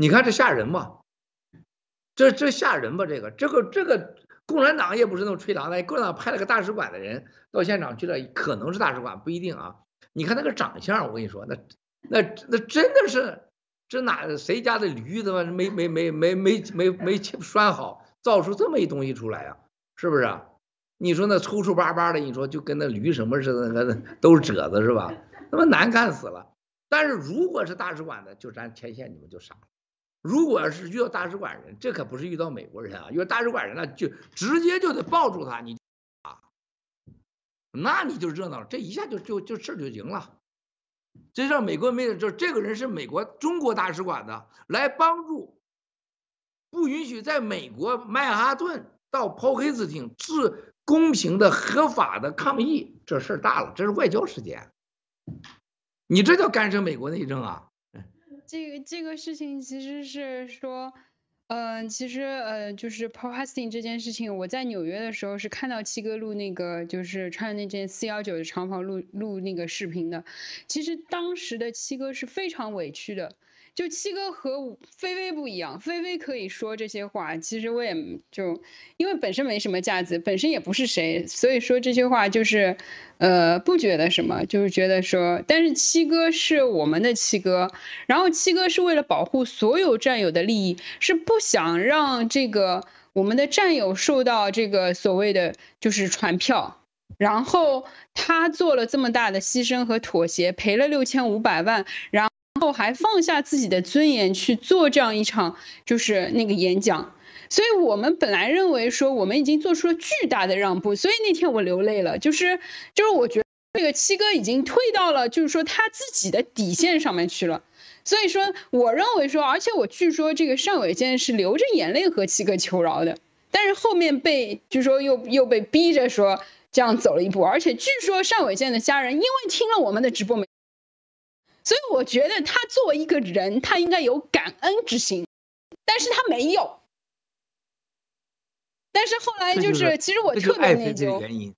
你看这吓人吗？这这吓人吧？这个这个这个共产党也不是那种吹狼的，共产党派了个大使馆的人到现场去了，可能是大使馆不一定啊。你看那个长相，我跟你说，那那那真的是这哪谁家的驴子嘛？没没没没没没没拴好，造出这么一东西出来呀？是不是？你说那抽抽巴巴的，你说就跟那驴什么似的，那个都是褶子是吧？那么难看死了。但是如果是大使馆的，就咱前线你们就傻了。如果要是遇到大使馆人，这可不是遇到美国人啊，遇到大使馆人那就直接就得抱住他，你啊，那你就热闹了，这一下就就就事就赢了。这让美国没有，就这个人是美国中国大使馆的，来帮助，不允许在美国曼哈顿到抛黑斯汀是公平的、合法的抗议，这事儿大了，这是外交事件。你这叫干涉美国内政啊？这个这个事情其实是说，嗯、其实呃，就是 paul hasting 这件事情，我在纽约的时候是看到七哥录那个，就是穿那件四幺九的长袍录录那个视频的。其实当时的七哥是非常委屈的。就七哥和菲菲不一样，菲菲可以说这些话，其实我也就因为本身没什么架子，本身也不是谁，所以说这些话就是，呃，不觉得什么，就是觉得说，但是七哥是我们的七哥，然后七哥是为了保护所有战友的利益，是不想让这个我们的战友受到这个所谓的就是传票，然后他做了这么大的牺牲和妥协，赔了六千五百万，然后。还放下自己的尊严去做这样一场就是那个演讲，所以我们本来认为说我们已经做出了巨大的让步，所以那天我流泪了，就是就是我觉得这个七哥已经退到了就是说他自己的底线上面去了，所以说我认为说，而且我据说这个尚伟健是流着眼泪和七哥求饶的，但是后面被据说又又被逼着说这样走了一步，而且据说尚伟健的家人因为听了我们的直播。所以我觉得他作为一个人，他应该有感恩之心，但是他没有。但是后来就是，是其实我特别内疚。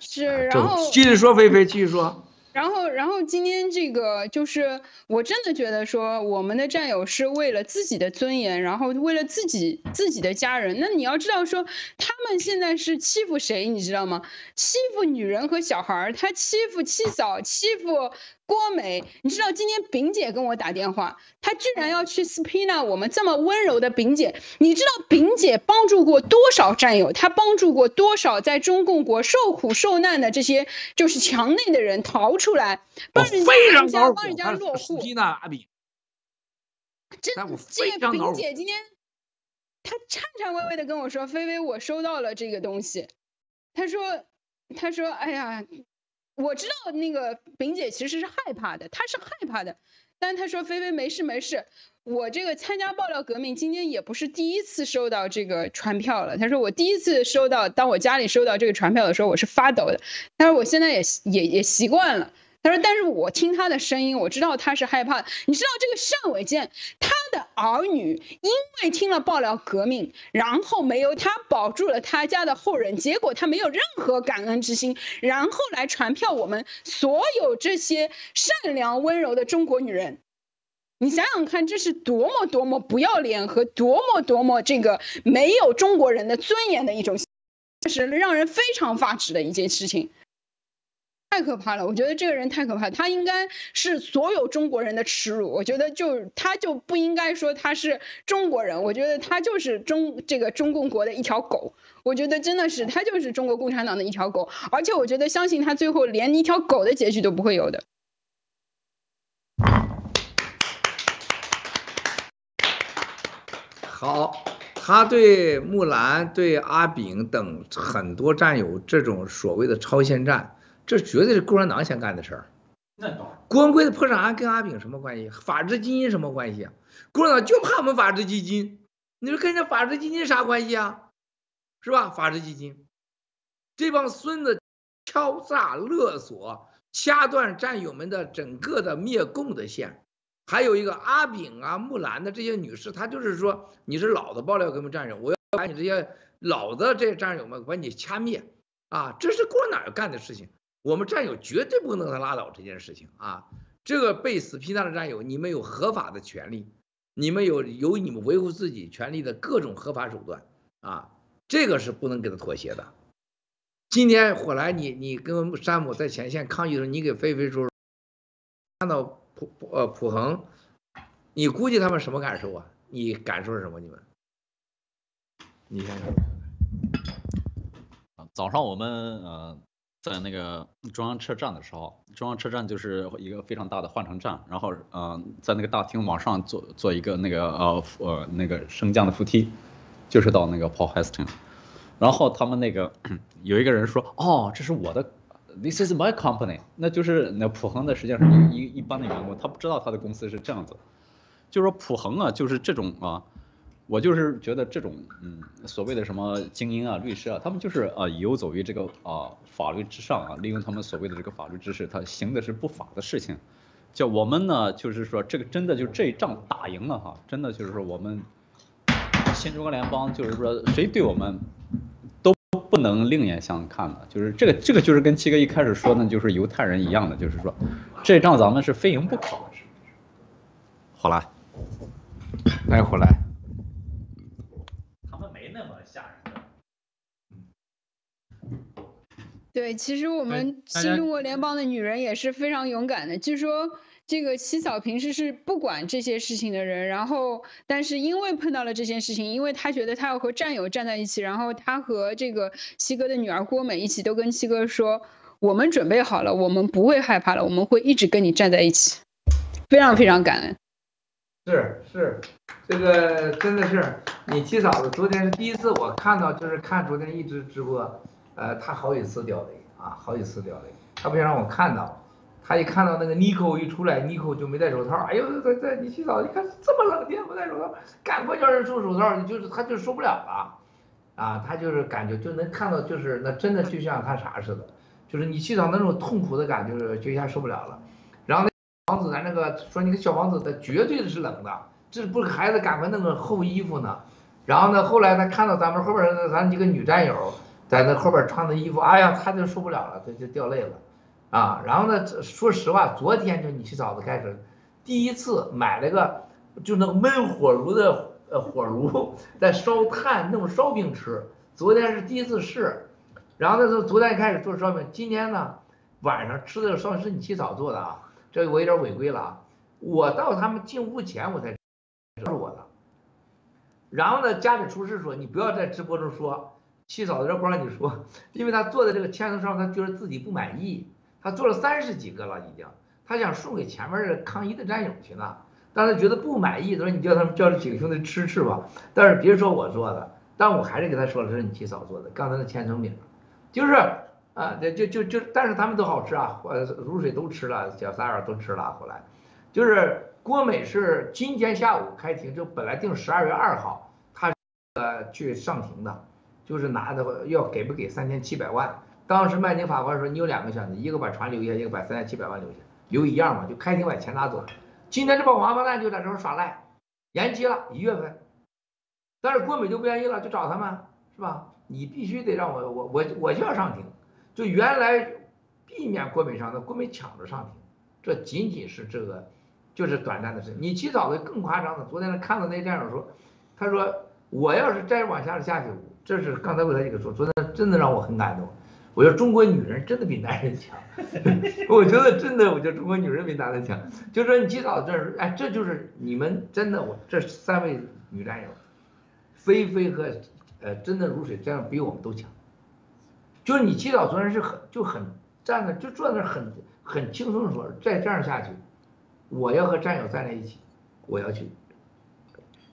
是，然后继续说，菲菲继续说。然后，然后今天这个就是，我真的觉得说，我们的战友是为了自己的尊严，然后为了自己自己的家人。那你要知道说，他们现在是欺负谁，你知道吗？欺负女人和小孩，他欺负七嫂，欺负。郭美，你知道今天炳姐跟我打电话，她居然要去 subpoena 我们这么温柔的炳姐。你知道炳姐帮助过多少战友？她帮助过多少在中共国受苦受难的这些就是墙内的人逃出来，帮人家帮人家落户。这这个炳姐今天，她颤颤巍巍的跟我说：“菲菲，我收到了这个东西。”她说：“她说，哎呀。”我知道那个炳姐其实是害怕的，她是害怕的，但她说菲菲没事没事，我这个参加爆料革命今天也不是第一次收到这个传票了。她说我第一次收到，当我家里收到这个传票的时候，我是发抖的。但是我现在也也也习惯了。他说：“但是我听他的声音，我知道他是害怕。你知道这个尚伟坚，他的儿女因为听了爆料革命，然后没有他保住了他家的后人，结果他没有任何感恩之心，然后来传票我们所有这些善良温柔的中国女人。你想想看，这是多么多么不要脸和多么多么这个没有中国人的尊严的一种，这是让人非常发指的一件事情。”太可怕了！我觉得这个人太可怕，他应该是所有中国人的耻辱。我觉得就他就不应该说他是中国人，我觉得他就是中这个中共国的一条狗。我觉得真的是他就是中国共产党的一条狗，而且我觉得相信他最后连一条狗的结局都不会有的。好，他对木兰、对阿炳等很多战友这种所谓的超限战。这绝对是共产党想干的事儿。那郭文贵的破产案跟阿炳什么关系？法治基金什么关系啊？共产党就怕我们法治基金，你说跟人家法治基金啥关系啊？是吧？法治基金，这帮孙子敲诈勒索，掐断战友们的整个的灭共的线。还有一个阿炳啊、木兰的这些女士，她就是说你是老的爆料革命战友，我要把你这些老的这些战友们把你掐灭啊！这是共产党要干的事情。我们战友绝对不能让他拉倒这件事情啊！这个被死批战的战友，你们有合法的权利你们有有你们维护自己权利的各种合法手段啊，这个是不能给他妥协的。今天火来你你跟山姆在前线抗议的时候，你给飞飞说看到普呃普恒，你估计他们什么感受啊？你感受是什么？你们？你想想。早上我们呃。在那个中央车站的时候，中央车站就是一个非常大的换乘站，然后嗯、在那个大厅往上坐坐一个那个呃呃那个升降的扶梯，就是到那个 Paul Hasting 然后他们那个有一个人说，哦，这是我的，This is my company，那就是那普恒的实际上是一一般的员工，他不知道他的公司是这样子，就是说普恒啊，就是这种啊。我就是觉得这种嗯所谓的什么精英啊律师啊，他们就是啊游走于这个啊法律之上啊，利用他们所谓的这个法律知识，他行的是不法的事情。叫我们呢，就是说这个真的就这一仗打赢了哈，真的就是说我们新中国联邦就是说谁对我们都不能另眼相看的，就是这个这个就是跟七哥一开始说的，就是犹太人一样的，就是说这仗咱们是非赢不可。好了，来回来。对，其实我们新中国联邦的女人也是非常勇敢的。据说这个七嫂平时是不管这些事情的人，然后但是因为碰到了这件事情，因为她觉得她要和战友站在一起，然后她和这个七哥的女儿郭美一起都跟七哥说：“我们准备好了，我们不会害怕了，我们会一直跟你站在一起。”非常非常感恩。是是，这个真的是你七嫂子。昨天是第一次我看到，就是看昨天一直直播。呃，他好几次掉泪啊，好几次掉泪，他不想让我看到，他一看到那个妮蔻一出来，妮蔻就没戴手套，哎呦，这这你洗澡，你看这么冷天不戴手套，赶快叫人收手套，你就是他就受不了了，啊，他就是感觉就能看到，就是那真的就像他啥似的，就是你洗澡那种痛苦的感觉，就是就一下受不了了。然后那王子咱那个说，你个小王子他绝对是冷的，这不是孩子赶快弄个厚衣服呢。然后呢，后来他看到咱们后边咱几个女战友。在那后边穿的衣服，哎呀，他就受不了了，他就掉泪了，啊，然后呢，说实话，昨天就你去嫂子开始，第一次买了个，就那个闷火炉的呃火炉，在烧炭弄烧饼吃，昨天是第一次试，然后那时候昨天开始做烧饼，今天呢晚上吃的烧饼是你七嫂做的啊，这我有点违规了啊，我到他们进屋前我才是我的，然后呢，家里厨师说你不要在直播中说。七嫂子，这不让你说，因为他做的这个签名上，他觉得自己不满意，他做了三十几个了已经，他想送给前面的抗议的战友去呢，但是觉得不满意，他说你叫他们叫这几个兄弟吃吃吧，但是别说我做的，但我还是给他说了，这是你七嫂做的，刚才那千层饼，就是啊，就就就就，但是他们都好吃啊，呃，如水都吃了，小三儿都吃了，后来，就是郭美是今天下午开庭，就本来定十二月二号，他呃去上庭的。就是拿的要给不给三千七百万？当时麦宁法官说，你有两个选择，一个把船留下，一个把三千七百万留下，留一样嘛，就开庭把钱拿走。今天这帮王八蛋就在这儿耍赖，延期了一月份，但是郭美就不愿意了，就找他们，是吧？你必须得让我我我我就要上庭，就原来避免郭美上的，郭美抢着上庭，这仅仅是这个就是短暂的事。你起早的更夸张的，昨天看到那战友说，他说我要是再往下下去。这是刚才为他这个说，昨天真的让我很感动。我觉得中国女人真的比男人强，我觉得真的，我觉得中国女人比男人强。就说你起早这，哎，这就是你们真的，我这三位女战友，菲菲和呃真的如水这样比我们都强。就是你起早昨天是很就很站那就坐那很很轻松的说，再这样下去，我要和战友站在一起，我要去。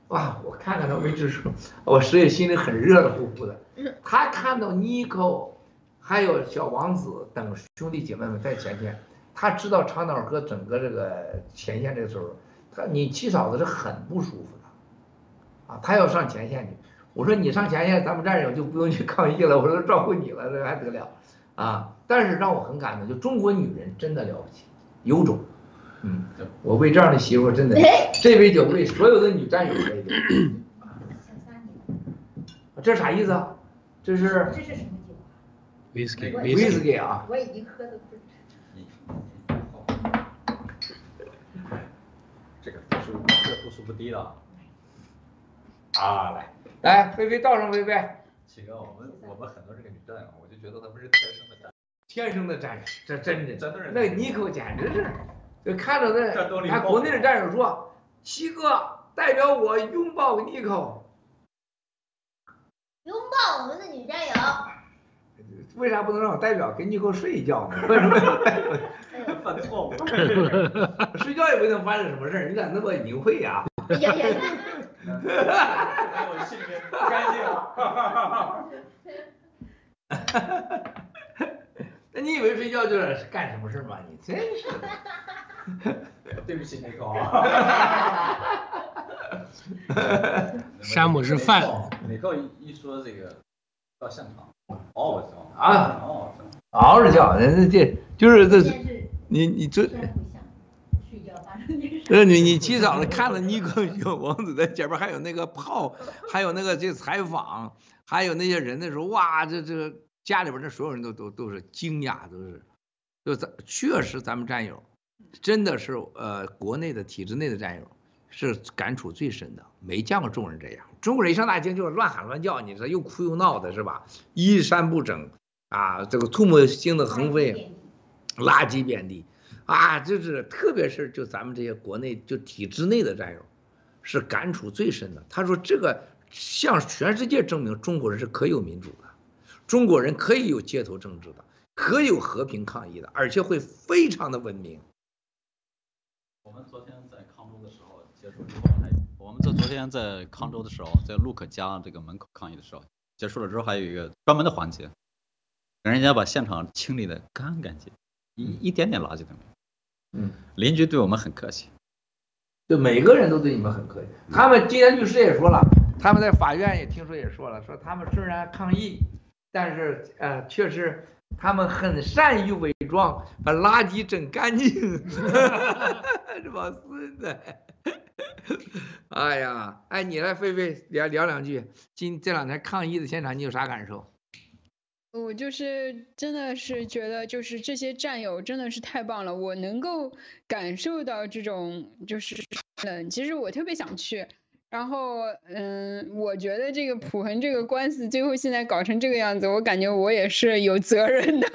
哇，我看看他没吱声，我实际心里很热的乎乎的。他看到妮蔻，还有小王子等兄弟姐妹们在前线，他知道长岛哥整个这个前线这个时候，他你七嫂子是很不舒服的，啊，他要上前线去。我说你上前线，咱们战友就不用去抗议了，我说照顾你了，这还得了啊？但是让我很感动，就中国女人真的了不起，有种。嗯，我为这样的媳妇真的，这杯酒为所有的女战友喝一杯。这啥意思啊？这是这是什么酒？Whisky，Whisky 啊。我已经喝的不止。这个是度数不低的。啊，来来，菲菲倒上，菲菲。启哥，我们我们很多这个女战友，我就觉得她不是天生的战，天生的战士，这真的，真的是。那妮可简直是，就看着那，他国内的战友说，七哥代表我拥抱妮可。拥抱我们的女战友。为啥不能让我代表跟妮可睡一觉呢？为什么？犯错误。睡觉也不一定发生什么事儿，你咋那么淫秽呀？哎呀呀！我心里面不干净。那你以为睡觉就是干什么事吗？你真是的。对不起，妮可。山姆是饭。妮可一一说这个到现场，嗷嗷叫啊，嗷嗷着叫，那这就是这，你你这。呃，你你起早了看了尼克小王子在前面，还有那个炮，还有那个这采访，还有那些人的时候，哇，这这家里边的所有人都都都是惊讶，都是，就咱确实咱们战友，真的是呃国内的体制内的战友是感触最深的，没见过中国人这样，中国人一上大街就是乱喊乱叫，你说又哭又闹的是吧？衣衫不整啊，这个唾沫星子横飞，垃圾遍地。啊，就是特别是就咱们这些国内就体制内的战友，是感触最深的。他说这个向全世界证明中国人是可有民主的，中国人可以有街头政治的，可以有和平抗议的，而且会非常的文明。昨天在康州的时候结束之后还，我们在昨天在康州的时候，在陆可家这个门口抗议的时候，结束了之后还有一个专门的环节，让人家把现场清理的干干净，一一点点垃圾都没有。嗯，邻居对我们很客气，对每个人都对你们很客气。他们今天律师也说了，他们在法院也听说也说了，说他们虽然抗议，但是呃，确实他们很善于伪装，把垃圾整干净。这帮孙子，哎呀，哎，你来菲菲聊聊两句，今这两天抗议的现场你有啥感受？我就是真的是觉得，就是这些战友真的是太棒了，我能够感受到这种就是嗯，其实我特别想去，然后嗯，我觉得这个普恒这个官司最后现在搞成这个样子，我感觉我也是有责任的，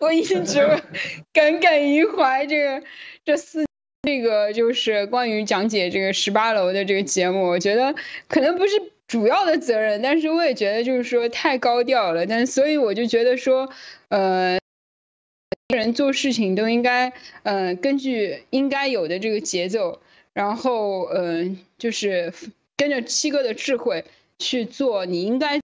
我一直 耿耿于怀这个这四这个就是关于讲解这个十八楼的这个节目，我觉得可能不是。主要的责任，但是我也觉得就是说太高调了，但所以我就觉得说，呃，人做事情都应该，呃，根据应该有的这个节奏，然后，呃，就是跟着七哥的智慧去做，你应该，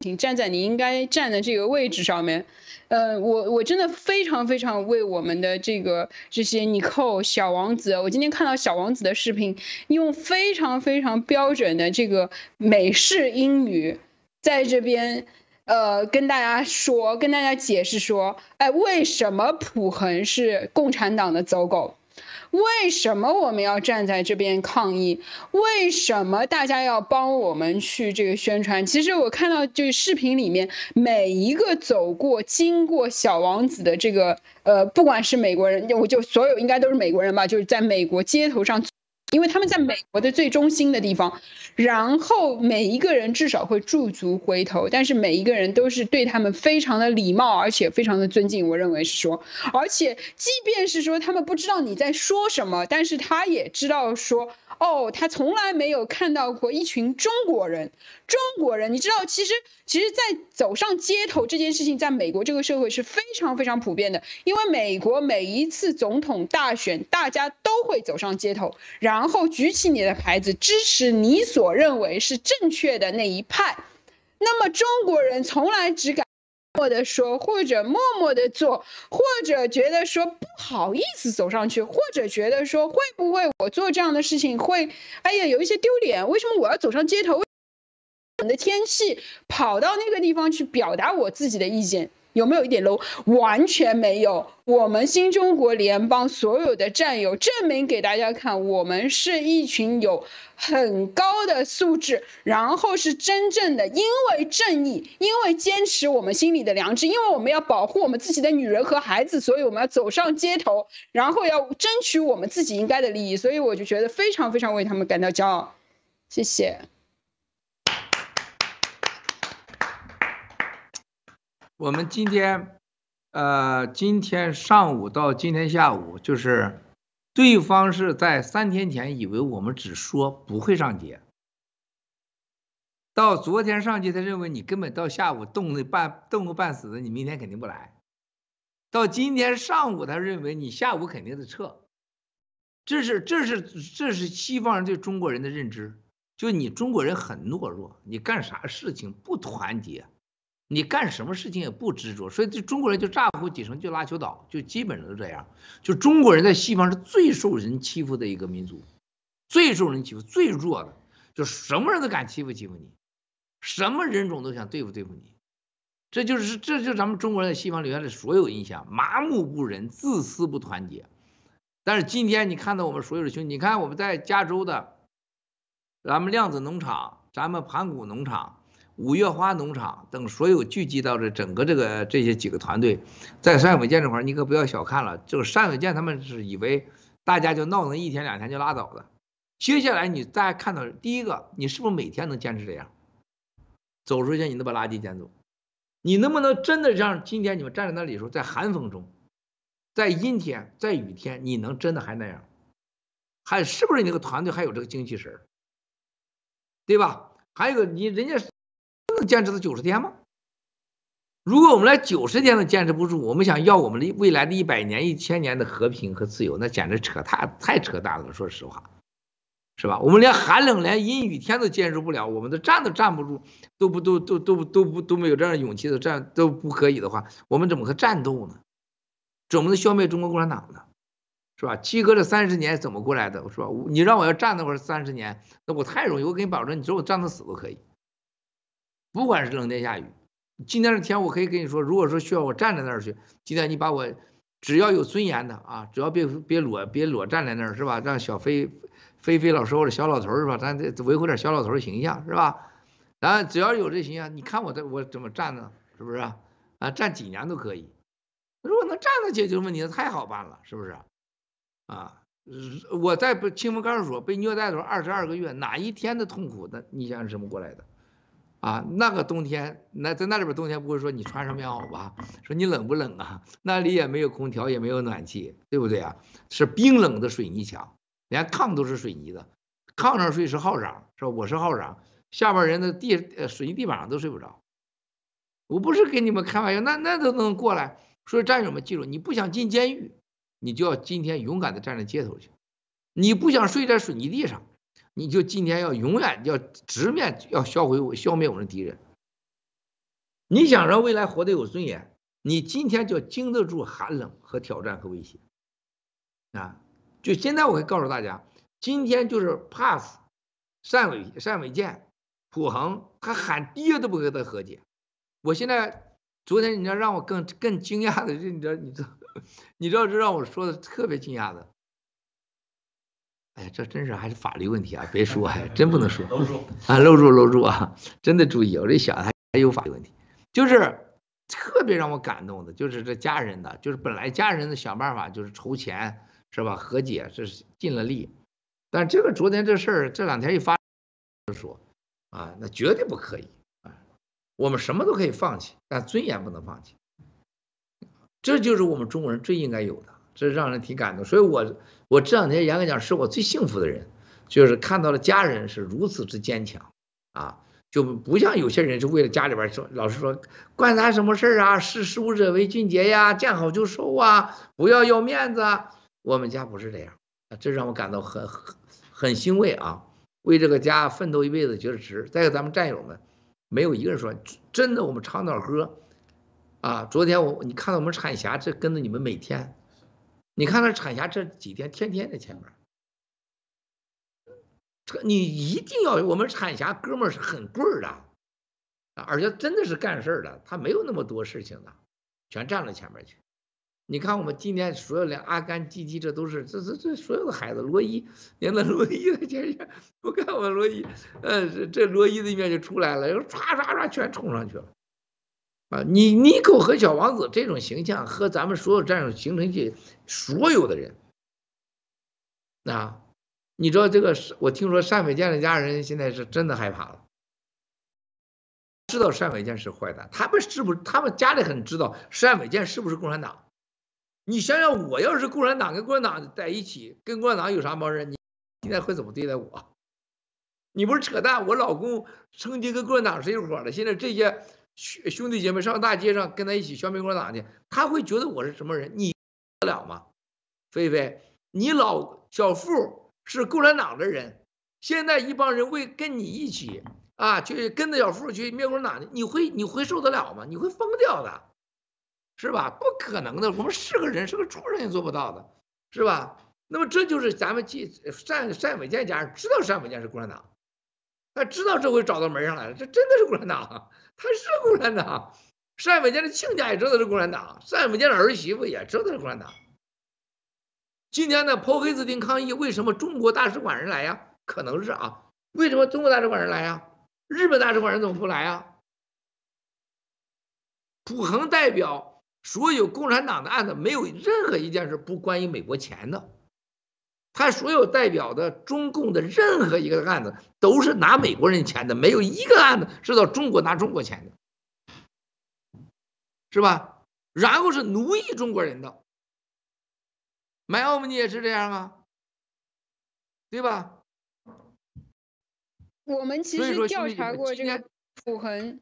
请站在你应该站的这个位置上面。呃，我我真的非常非常为我们的这个这些妮可小王子，我今天看到小王子的视频，用非常非常标准的这个美式英语，在这边呃跟大家说，跟大家解释说，哎，为什么普恒是共产党的走狗？为什么我们要站在这边抗议？为什么大家要帮我们去这个宣传？其实我看到就是视频里面每一个走过、经过小王子的这个呃，不管是美国人，我就所有应该都是美国人吧，就是在美国街头上。因为他们在美国的最中心的地方，然后每一个人至少会驻足回头，但是每一个人都是对他们非常的礼貌，而且非常的尊敬。我认为是说，而且即便是说他们不知道你在说什么，但是他也知道说。哦，他从来没有看到过一群中国人。中国人，你知道，其实，其实，在走上街头这件事情，在美国这个社会是非常非常普遍的。因为美国每一次总统大选，大家都会走上街头，然后举起你的牌子，支持你所认为是正确的那一派。那么中国人从来只敢。默默的说，或者默默的做，或者觉得说不好意思走上去，或者觉得说会不会我做这样的事情会，哎呀，有一些丢脸。为什么我要走上街头？冷的天气跑到那个地方去表达我自己的意见？有没有一点 low？完全没有。我们新中国联邦所有的战友证明给大家看，我们是一群有很高的素质，然后是真正的因为正义，因为坚持我们心里的良知，因为我们要保护我们自己的女人和孩子，所以我们要走上街头，然后要争取我们自己应该的利益。所以我就觉得非常非常为他们感到骄傲。谢谢。我们今天，呃，今天上午到今天下午，就是对方是在三天前以为我们只说不会上街，到昨天上街，他认为你根本到下午冻得半冻个半死的，你明天肯定不来。到今天上午，他认为你下午肯定得撤。这是这是这是西方人对中国人的认知，就你中国人很懦弱，你干啥事情不团结。你干什么事情也不执着，所以这中国人就咋呼几声就拉球倒，就基本上都这样。就中国人在西方是最受人欺负的一个民族，最受人欺负、最弱的，就什么人都敢欺负欺负你，什么人种都想对付对付你。这就是这就是咱们中国人在西方留下的所有印象：麻木不仁、自私不团结。但是今天你看到我们所有的兄弟，你看我们在加州的，咱们量子农场，咱们盘古农场。五月花农场等所有聚集到这整个这个这些几个团队，在单伟建这块，你可不要小看了。这个单伟建他们是以为大家就闹那一天两天就拉倒了。接下来你大家看到第一个，你是不是每天能坚持这样？走出去你能把垃圾捡走？你能不能真的让今天你们站在那里时候，在寒风中，在阴天，在雨天，你能真的还那样？还是不是你那个团队还有这个精气神？对吧？还有一个你人家。能坚持到九十天吗？如果我们连九十天都坚持不住，我们想要我们的未来的一百年、一千年的和平和自由，那简直扯太太扯淡了。说实话，是吧？我们连寒冷、连阴雨天都坚持不了，我们都站都站不住，都不都都都都不都没有这样的勇气都站都不可以的话，我们怎么和战斗呢？怎么能消灭中国共产党呢？是吧？七哥这三十年怎么过来的？是吧？你让我要站那会儿三十年，那我太容易。我给你保证，你说我站到死都可以。不管是冷天下雨，今天的天我可以跟你说，如果说需要我站在那儿去，今天你把我只要有尊严的啊，只要别别裸别裸站在那儿是吧？让小飞飞飞老师或者小老头是吧？咱得维护点小老头形象是吧？咱只要有这形象，你看我这我怎么站呢？是不是啊？啊，站几年都可以。如果能站着解决问题，那太好办了，是不是？啊，我在清风看守所被虐待的时候二十二个月，哪一天的痛苦？那你想是怎么过来的？啊，那个冬天，那在那里边冬天不会说你穿上棉袄吧？说你冷不冷啊？那里也没有空调，也没有暖气，对不对啊？是冰冷的水泥墙，连炕都是水泥的，炕上睡是号长，是吧？我是号长，下边人的地呃水泥地板上都睡不着。我不是跟你们开玩笑，那那都能过来。所以战友们记住，你不想进监狱，你就要今天勇敢的站在街头去；你不想睡在水泥地上。你就今天要永远要直面要销毁我消灭我们的敌人。你想让未来活得有尊严，你今天就经得住寒冷和挑战和威胁啊！就现在我会告诉大家，今天就是 pass 单伟单伟建普恒，他喊爹都不跟他和解。我现在昨天你知道让我更更惊讶的，你知道你知道你知道这让我说的特别惊讶的。哎，这真是还是法律问题啊！别说，还 真不能说啊，搂住搂住啊！真的注意，我这小子还还有法律问题，就是特别让我感动的，就是这家人的，就是本来家人的想办法就是筹钱是吧？和解这是尽了力，但这个昨天这事儿这两天一发说啊，那绝对不可以啊！我们什么都可以放弃，但尊严不能放弃，这就是我们中国人最应该有的。这让人挺感动，所以我我这两天严格讲是我最幸福的人，就是看到了家人是如此之坚强啊，就不像有些人是为了家里边说，老是说关咱什么事儿啊，识时务者为俊杰呀，见好就收啊，不要要面子啊。我们家不是这样，这让我感到很很很欣慰啊，为这个家奋斗一辈子觉得值。再有咱们战友们，没有一个人说真的，我们唱到歌啊，昨天我你看到我们产霞这跟着你们每天。你看那产侠这几天天天在前面，这你一定要我们产侠哥们儿是很棍儿的，而且真的是干事儿的，他没有那么多事情的全站了前面去。你看我们今天所有的阿甘、基基，这都是这这这所有的孩子，罗伊连那罗伊的前面，我看我罗伊，呃，这这罗伊的一面就出来了，然后唰唰唰全冲上去了。啊，你妮可和小王子这种形象和咱们所有战友形成起所有的人，啊，你知道这个，我听说单伟建的家人现在是真的害怕了。知道单伟建是坏蛋，他们是不是？他们家里很知道单伟建是不是共产党？你想想，我要是共产党跟共产党在一起，跟共产党有啥毛人？你现在会怎么对待我？你不是扯淡？我老公曾经跟共产党是一伙的，现在这些兄兄弟姐妹上大街上跟他一起消灭共产党去，他会觉得我是什么人？你得了吗？菲菲，你老小富是共产党的人，现在一帮人为跟你一起。啊，去跟着小富去灭共产党，你会你会受得了吗？你会疯掉的，是吧？不可能的，我们是个人，是个畜生也做不到的，是吧？那么这就是咱们既单单伟建家人知道单伟建是共产党，他知道这回找到门上来了，这真的是共产党，他是共产党。单伟建的亲家也知道是共产党，单伟建的儿媳妇也知道是共产党。今天呢，抛黑子定抗议，为什么中国大使馆人来呀？可能是啊，为什么中国大使馆人来呀？日本大使馆人怎么不来啊？普恒代表所有共产党的案子，没有任何一件事不关于美国钱的。他所有代表的中共的任何一个案子，都是拿美国人钱的，没有一个案子是到中国拿中国钱的，是吧？然后是奴役中国人的，买奥密尼也是这样啊，对吧？我们其实调查过这个普恒，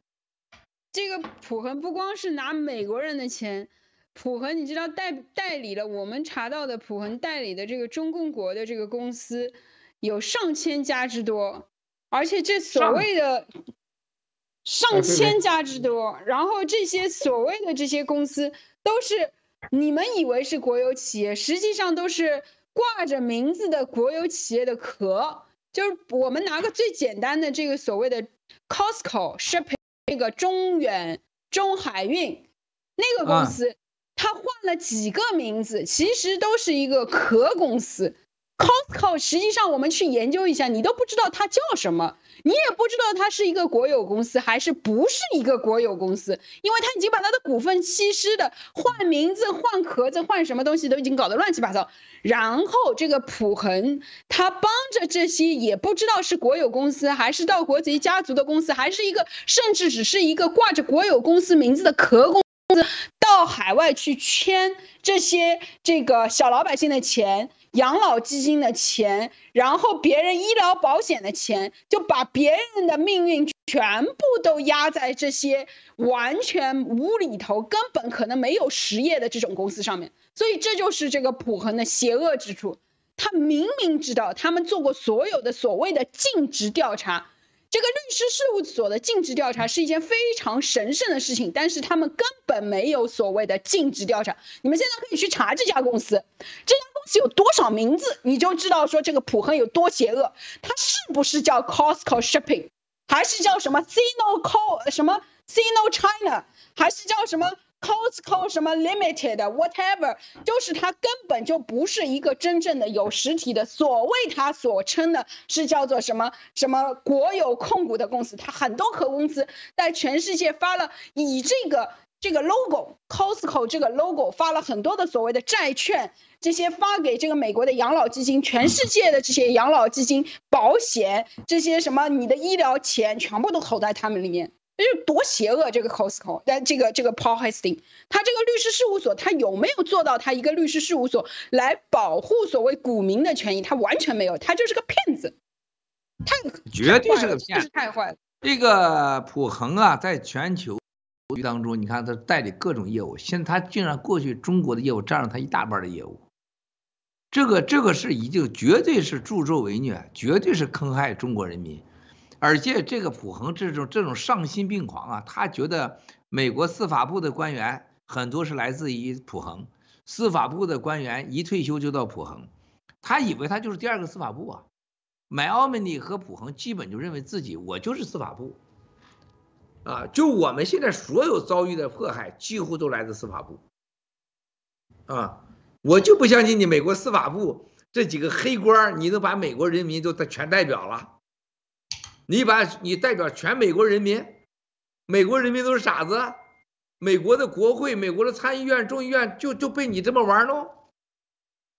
这个普恒不光是拿美国人的钱，朴恒你知道代代理了我们查到的普恒代理的这个中共国的这个公司有上千家之多，而且这所谓的上千家之多，然后这些所谓的这些公司都是你们以为是国有企业，实际上都是挂着名字的国有企业的壳。就是我们拿个最简单的这个所谓的 Costco Shipping 那个中远中海运那个公司，他换了几个名字，其实都是一个壳公司。Costco 实际上我们去研究一下，你都不知道它叫什么，你也不知道它是一个国有公司还是不是一个国有公司，因为它已经把它的股份稀释的换名字、换壳子、换什么东西都已经搞得乱七八糟。然后这个普恒他帮着这些也不知道是国有公司还是到国贼家族的公司，还是一个甚至只是一个挂着国有公司名字的壳公到海外去圈这些这个小老百姓的钱。养老基金的钱，然后别人医疗保险的钱，就把别人的命运全部都压在这些完全无厘头、根本可能没有实业的这种公司上面。所以这就是这个普恒的邪恶之处。他明明知道他们做过所有的所谓的尽职调查。这个律师事务所的尽职调查是一件非常神圣的事情，但是他们根本没有所谓的尽职调查。你们现在可以去查这家公司，这家公司有多少名字，你就知道说这个普恒有多邪恶。它是不是叫 Costco Shipping，还是叫什么 Sino Co 什么 Sino China，还是叫什么？Costco 什么 Limited whatever，就是它根本就不是一个真正的有实体的，所谓它所称的是叫做什么什么国有控股的公司，它很多壳公司在全世界发了以这个这个 logo Costco 这个 logo 发了很多的所谓的债券，这些发给这个美国的养老基金，全世界的这些养老基金、保险这些什么你的医疗钱全部都投在他们里面。这就多邪恶！这个 Costco，但这个这个 Paul Hastings，他这个律师事务所，他有没有做到他一个律师事务所来保护所谓股民的权益？他完全没有，他就是个骗子，太绝对是个骗子，太坏了。这个普恒啊，在全球当中，你看他代理各种业务，现在他竟然过去中国的业务占了他一大半的业务，这个这个是已经绝对是助纣为虐，绝对是坑害中国人民。而且这个普恒这种这种丧心病狂啊，他觉得美国司法部的官员很多是来自于普恒，司法部的官员一退休就到普恒，他以为他就是第二个司法部啊。买奥密尼和普恒基本就认为自己我就是司法部，啊，就我们现在所有遭遇的迫害，几乎都来自司法部。啊，我就不相信你美国司法部这几个黑官，你能把美国人民都全代表了？你把你代表全美国人民，美国人民都是傻子？美国的国会、美国的参议院、众议院就就被你这么玩弄？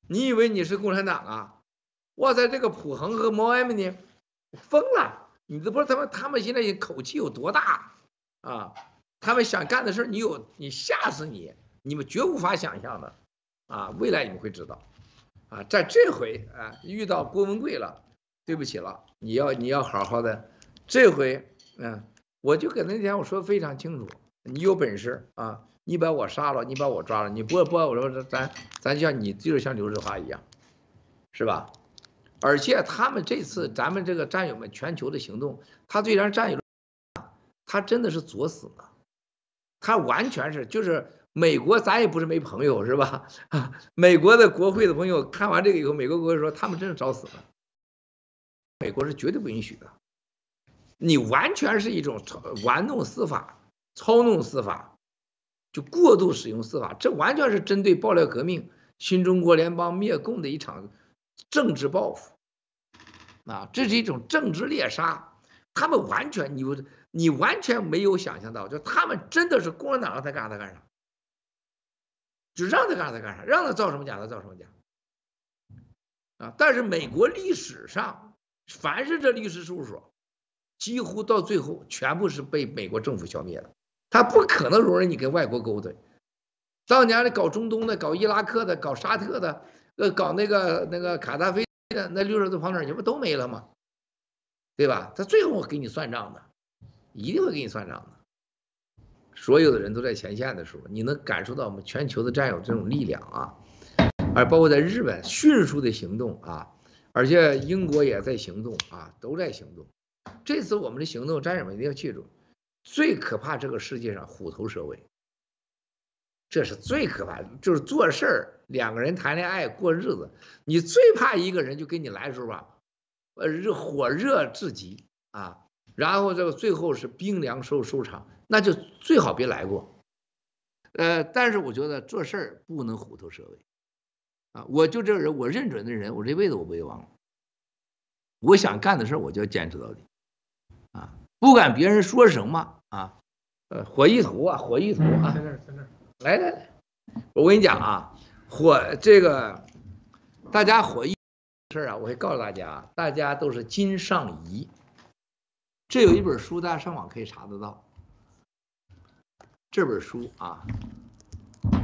你以为你是共产党啊？哇塞，这个普恒和毛埃们呢，疯了！你都不知道他们他们现在口气有多大啊？他们想干的事，你有你吓死你！你们绝无法想象的啊！未来你们会知道啊，在这回啊遇到郭文贵了，对不起了，你要你要好好的。这回嗯，我就跟那天我说的非常清楚，你有本事啊，你把我杀了，你把我抓了，你不不，我说咱咱就像你就是像刘志华一样，是吧？而且他们这次咱们这个战友们全球的行动，他虽然战友，他真的是作死了，他完全是就是。美国咱也不是没朋友是吧？啊，美国的国会的朋友看完这个以后，美国国会说他们真是找死了。美国是绝对不允许的，你完全是一种玩弄司法、操弄司法，就过度使用司法，这完全是针对爆料革命、新中国联邦灭共的一场政治报复。啊，这是一种政治猎杀，他们完全你你完全没有想象到，就他们真的是共产党让他干啥他干啥。就让他干啥他干啥，让他造什么假他造什么假，啊！但是美国历史上，凡是这律师事务所，几乎到最后全部是被美国政府消灭的，他不可能容忍你跟外国勾兑。当年的搞中东的、搞伊拉克的、搞沙特的、呃，搞那个那个卡扎菲的，那六十多跑哪去不都没了吗？对吧？他最后给你算账的，一定会给你算账的。所有的人都在前线的时候，你能感受到我们全球的战友这种力量啊，而包括在日本迅速的行动啊，而且英国也在行动啊，都在行动。这次我们的行动，战友们一定要记住，最可怕这个世界上虎头蛇尾，这是最可怕的，就是做事儿两个人谈恋爱过日子，你最怕一个人就跟你来的时候吧，呃热火热至极啊，然后这个最后是冰凉收收场。那就最好别来过，呃，但是我觉得做事儿不能虎头蛇尾，啊，我就这个人，我认准的人，我这辈子我不会忘了。我想干的事儿，我就要坚持到底，啊，不管别人说什么啊，呃，火一图啊，火一图啊，在这儿，在这儿，来来来，我跟你讲啊，火这个，大家火一事儿啊，我会告诉大家，大家都是金上移，这有一本书，大家上网可以查得到。这本书啊，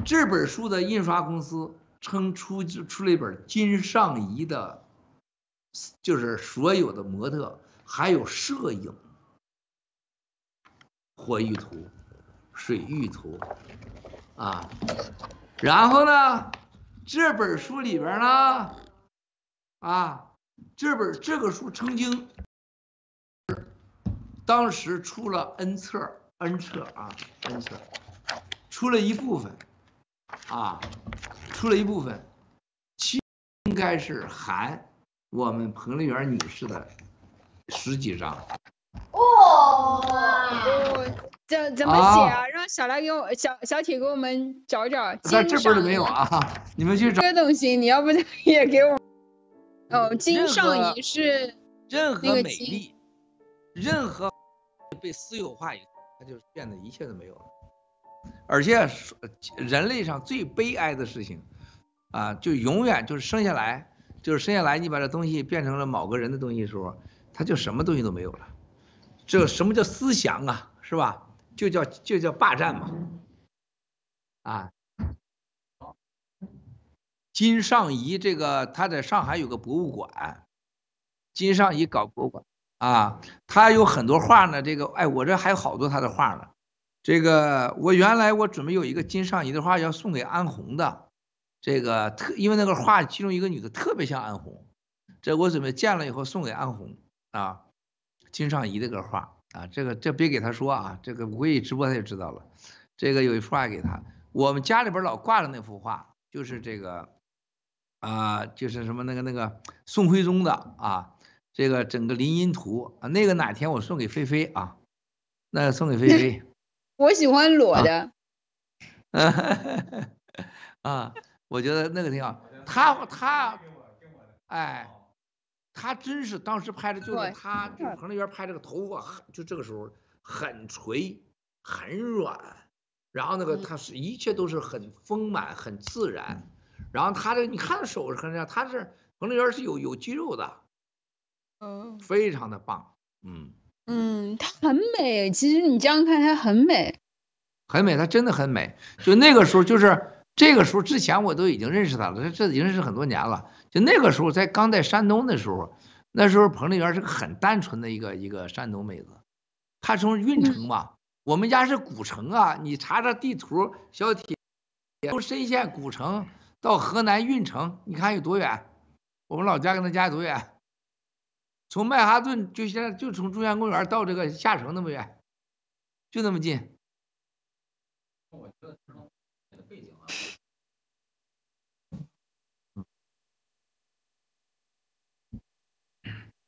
这本书的印刷公司称出出了一本金上仪的，就是所有的模特还有摄影，火玉图、水玉图啊，然后呢，这本书里边呢，啊，这本这个书曾经当时出了 N 册。N 册啊，N 册出了一部分，啊，出了一部分，其应该是含我们彭丽媛女士的十几张。哦，怎怎么写啊？啊让小来给我小小铁给我们找找。在这本里没有啊，你们去找。这东西你要不 也给我？哦，金上仪是任何美丽，任何被私有化以后。它就变得一切都没有了，而且人类上最悲哀的事情，啊，就永远就是生下来，就是生下来你把这东西变成了某个人的东西的时候，他就什么东西都没有了。这什么叫思想啊？是吧？就叫就叫霸占嘛。啊，金上仪这个他在上海有个博物馆，金上仪搞博物馆。啊，他有很多画呢。这个，哎，我这还有好多他的画呢。这个，我原来我准备有一个金上仪的画要送给安红的。这个特，因为那个画其中一个女的特别像安红，这我准备见了以后送给安红啊。金上仪这个画啊，这个这别给他说啊，这个我一直播他就知道了。这个有一幅画给他，我们家里边老挂着那幅画，就是这个啊，就是什么那个那个宋徽宗的啊。这个整个林荫图啊，那个哪天我送给菲菲啊，那送给菲菲。我喜欢裸的。啊，我觉得那个挺好。他他，哎，他真是当时拍的，就是他，就是彭丽媛拍这个头发，就这个时候很垂，很软，然后那个他是一切都是很丰满，很自然。然后他这个你看手是很这样，他是彭丽媛是有有肌肉的，嗯，非常的棒，嗯嗯，她很美，其实你这样看她很美，很美，她真的很美。就那个时候就是。这个时候之前我都已经认识她了，这这已经认识很多年了。就那个时候在刚在山东的时候，那时候彭丽媛是个很单纯的一个一个山东妹子。她从运城嘛，我们家是古城啊，你查查地图，小铁从深县古城到河南运城，你看有多远？我们老家跟他家有多远？从曼哈顿就现在就从中央公园到这个下城那么远，就那么近。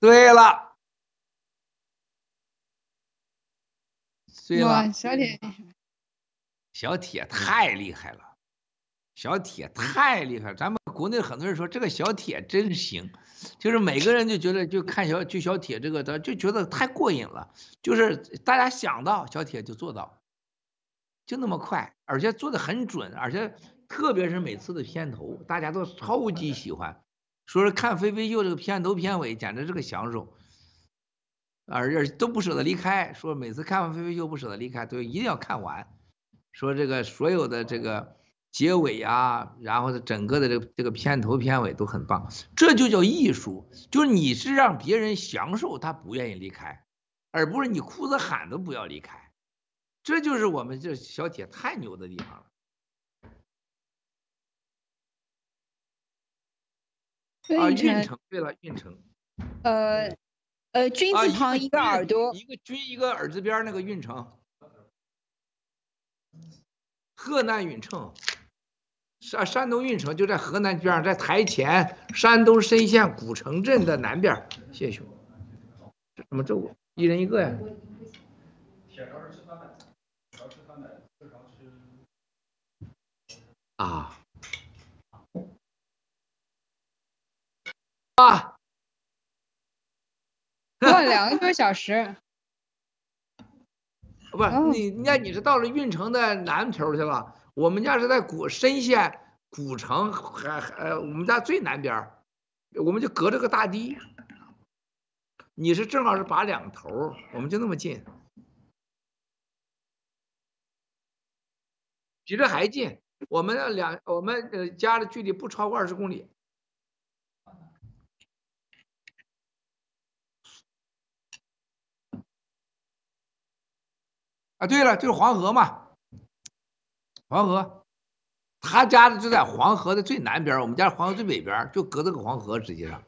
对了，对了，小铁，小铁太厉害了，小铁太厉害。咱们国内很多人说这个小铁真行，就是每个人就觉得就看小就小铁这个，他就觉得太过瘾了。就是大家想到小铁就做到，就那么快，而且做的很准，而且特别是每次的片头，大家都超级喜欢。说是看《飞飞秀》这个片头片尾简直是个享受，而且都不舍得离开。说每次看完《飞飞秀》不舍得离开，都一定要看完。说这个所有的这个结尾啊，然后整个的这个这个片头片尾都很棒，这就叫艺术。就是你是让别人享受，他不愿意离开，而不是你哭着喊都不要离开。这就是我们这小铁太牛的地方了。啊，运城，对了，运城，呃，呃，军字旁一个耳朵，一个军一个耳字边那个运城，河南运城，山山东运城就在河南边上，在台前，山东莘县古城镇的南边。谢谢兄弟，怎么这我一人一个呀？啊。啊，过了两个多小时，不是你，那你是到了运城的南头去了。我们家是在古深县古城，还还我们家最南边，我们就隔着个大堤。你是正好是把两头，我们就那么近，比这还近。我们两我们呃家的距离不超过二十公里。啊，对了，就是黄河嘛，黄河，他家的就在黄河的最南边，我们家黄河最北边，就隔着个黄河，实际上，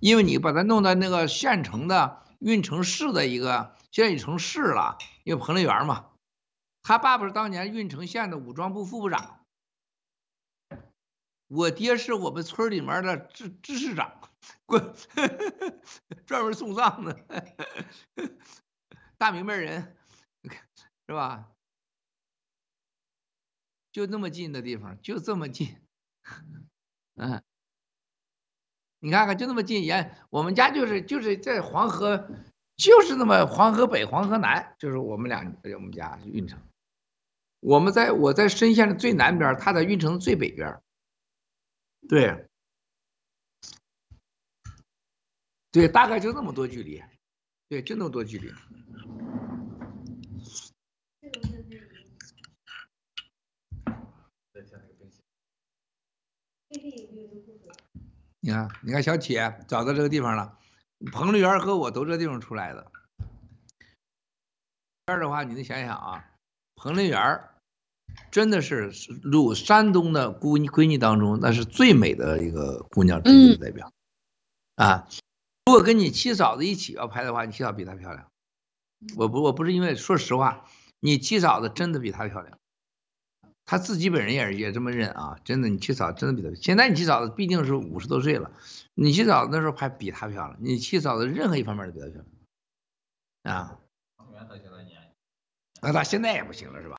因为你把它弄到那个县城的运城市的一个，现在已成市了，因为彭丽媛嘛，他爸爸是当年运城县的武装部副部长，我爹是我们村里面的知知识长，专门送葬的，大明白人。是吧？就那么近的地方，就这么近，嗯，你看看，就那么近，沿我们家就是就是在黄河，就是那么黄河北、黄河南，就是我们俩我们家运城，我们在我在深县的最南边，他在运城的最北边，对，对，大概就那么多距离，对，就那么多距离。你看，你看小铁找到这个地方了。彭丽媛和我都这地方出来的。这样的话，你得想想啊，彭丽媛真的是入山东的姑闺女当中，那是最美的一个姑娘之一的代表。啊，如果跟你七嫂子一起要拍的话，你七嫂比她漂亮。我不，我不是因为，说实话，你七嫂子真的比她漂亮。他自己本人也是也这么认啊，真的，你七嫂真的比他，现在你七嫂子毕竟是五十多岁了，你七嫂子那时候还比他漂亮，你七嫂子任何一方面都比他漂亮啊。那他现在也不行了是吧？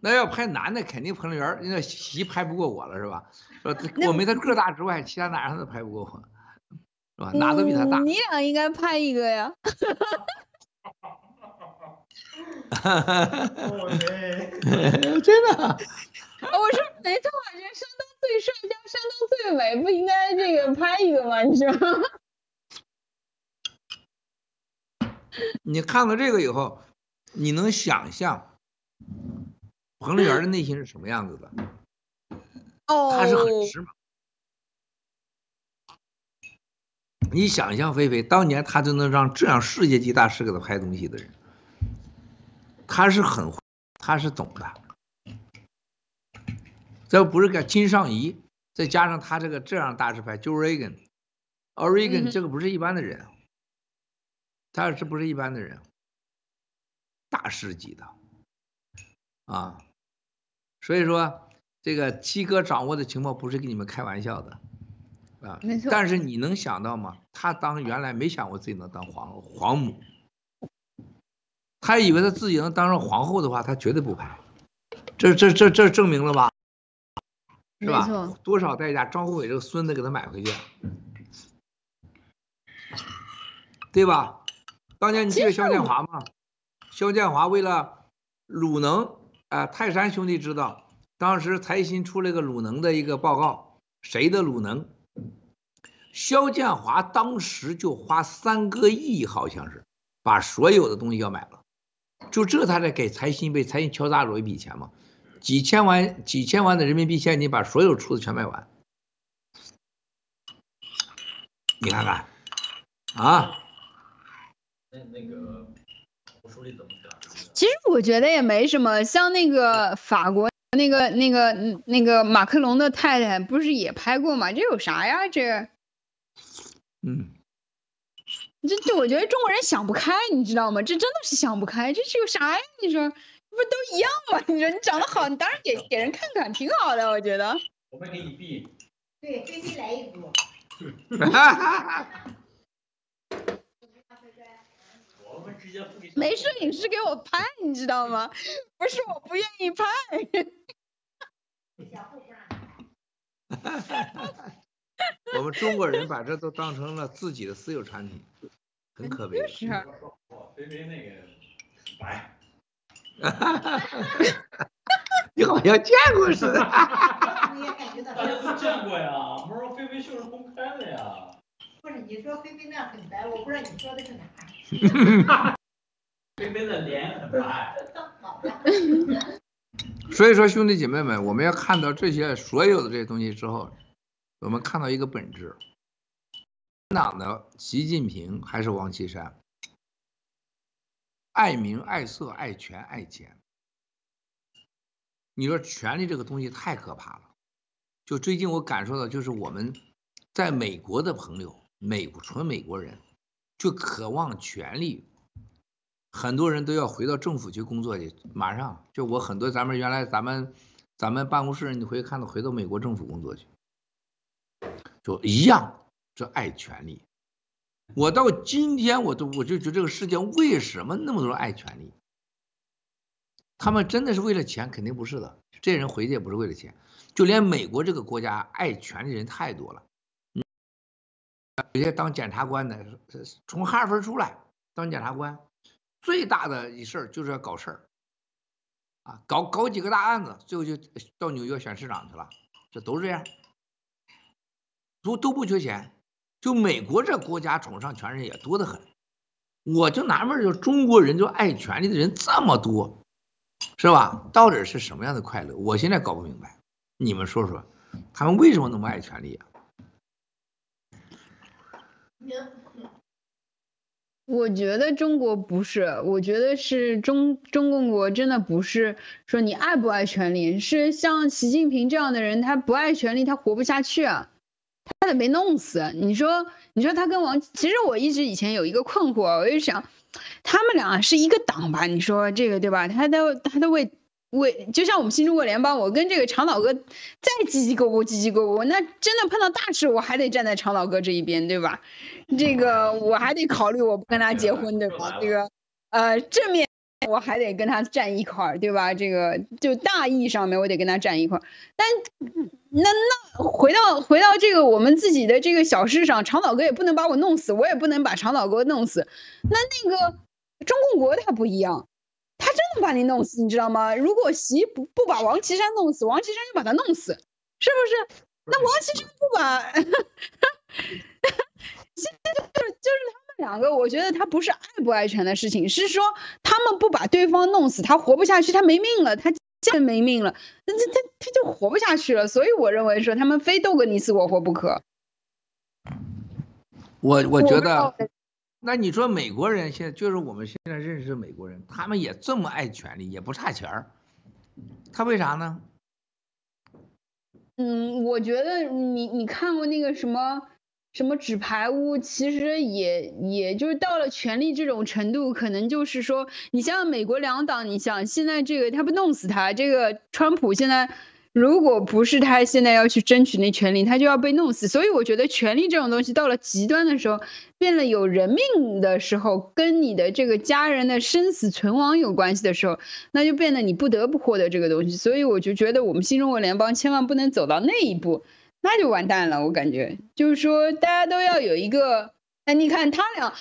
那要拍男的，肯定彭丽媛那戏拍不过我了是吧？说我没他个大之外，其他哪样都拍不过我，是吧？哪都比他大。你俩应该拍一个呀。哈哈哈！真的。我说没错，这山东最帅加山东最美，不应该这个拍一个吗？你说。你看了这个以后，你能想象彭丽媛的内心是什么样子的？哦，她是很时髦。你想象菲菲当年，她就能让这样世界级大师给她拍东西的人，她是很，他是懂的。这不是个金尚仪，再加上他这个这样大师拍，就 Reagan，Reagan 这个不是一般的人。他是不是一般的人？大师级的啊！所以说，这个七哥掌握的情报不是跟你们开玩笑的啊。没错。但是你能想到吗？他当原来没想过自己能当皇皇母，他以为他自己能当上皇后的话，他绝对不拍。这这这这证明了吧？是吧？多少代价？张宏伟这个孙子给他买回去，对吧？当年你记得肖建华吗？肖建华为了鲁能，啊、呃，泰山兄弟知道，当时财新出了个鲁能的一个报告，谁的鲁能？肖建华当时就花三个亿，好像是把所有的东西要买了，就这他才给财新被财新敲诈了一笔钱嘛，几千万几千万的人民币现金把所有出的全卖完，你看看，啊。那那个我手里怎么其实我觉得也没什么，像那个法国那个那个那个马克龙的太太不是也拍过吗？这有啥呀？这，嗯，这这我觉得中国人想不开，你知道吗？这真的是想不开，这是有啥呀？你说不都一样吗？你说你长得好，你当然给给人看看，挺好的，我觉得。我们给你币。对，菲菲来一波。没摄影师给我拍，你知道吗？不是我不愿意拍。我们中国人把这都当成了自己的私有产品，很可悲。是。菲菲那个白。你好像见过似的。大家都见过呀，我说菲菲秀是公开的呀。不是，你说菲菲那很白，我不知道你说的是哪。菲菲的脸很白。所以说，兄弟姐妹们，我们要看到这些所有的这些东西之后，我们看到一个本质：党的习近平还是王岐山，爱民爱色爱权爱钱。你说权力这个东西太可怕了。就最近我感受到，就是我们在美国的朋友，美国纯美国人。就渴望权力，很多人都要回到政府去工作去。马上就我很多咱们原来咱们咱们办公室，你会看到回到美国政府工作去，就一样，这爱权力。我到今天我都我就觉得这个世界为什么那么多人爱权力？他们真的是为了钱？肯定不是的。这些人回去也不是为了钱，就连美国这个国家爱权力人太多了。有些当检察官的，从哈佛出来当检察官，最大的一事儿就是要搞事儿，啊，搞搞几个大案子，最后就到纽约选市长去了，这都是这样，都都不缺钱，就美国这国家崇尚权人也多得很，我就纳闷，就中国人就爱权力的人这么多，是吧？到底是什么样的快乐？我现在搞不明白，你们说说，他们为什么那么爱权力啊？我觉得中国不是，我觉得是中中共国真的不是说你爱不爱权力，是像习近平这样的人，他不爱权力，他活不下去啊，他得被弄死。你说，你说他跟王，其实我一直以前有一个困惑，我就想，他们俩是一个党吧？你说这个对吧？他都他都为。为就像我们新中国联邦，我跟这个长岛哥再叽叽咕咕，叽叽咕咕，那真的碰到大事，我还得站在长岛哥这一边，对吧？这个我还得考虑，我不跟他结婚，对吧？这个呃正面。我还得跟他站一块儿，对吧？这个就大义上面我得跟他站一块儿。但那那回到回到这个我们自己的这个小事上，长岛哥也不能把我弄死，我也不能把长岛哥弄死。那那个中共国他不一样，他真的把你弄死，你知道吗？如果习不不把王岐山弄死，王岐山就把他弄死，是不是？那王岐山不把，现在就是就是他。两个，我觉得他不是爱不爱权的事情，是说他们不把对方弄死，他活不下去，他没命了，他家人没命了，那他他他就活不下去了。所以我认为说他们非斗个你死我活不可。我我觉得，那你说美国人现在就是我们现在认识的美国人，他们也这么爱权利，也不差钱儿，他为啥呢？嗯，我觉得你你看过那个什么？什么纸牌屋，其实也也就是到了权力这种程度，可能就是说，你像美国两党，你想现在这个他不弄死他，这个川普现在如果不是他现在要去争取那权利，他就要被弄死。所以我觉得权力这种东西到了极端的时候，变了有人命的时候，跟你的这个家人的生死存亡有关系的时候，那就变得你不得不获得这个东西。所以我就觉得我们新中国联邦千万不能走到那一步。那就完蛋了，我感觉就是说，大家都要有一个，哎，你看他俩，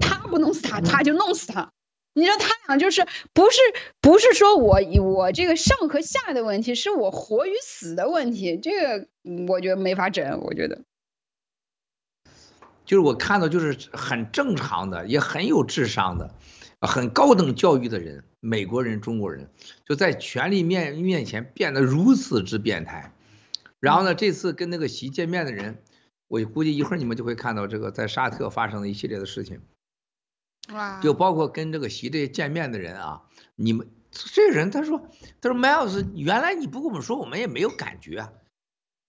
他不弄死他，他就弄死他。你说他俩就是不是不是说我我这个上和下的问题，是我活与死的问题。这个我觉得没法整，我觉得。就是我看到就是很正常的，也很有智商的，很高等教育的人，美国人、中国人，就在权力面面前变得如此之变态。然后呢，这次跟那个习见面的人，我估计一会儿你们就会看到这个在沙特发生的一系列的事情，哇，就包括跟这个习这些见面的人啊，你们这人他说，他说 Miles，原来你不跟我们说，我们也没有感觉，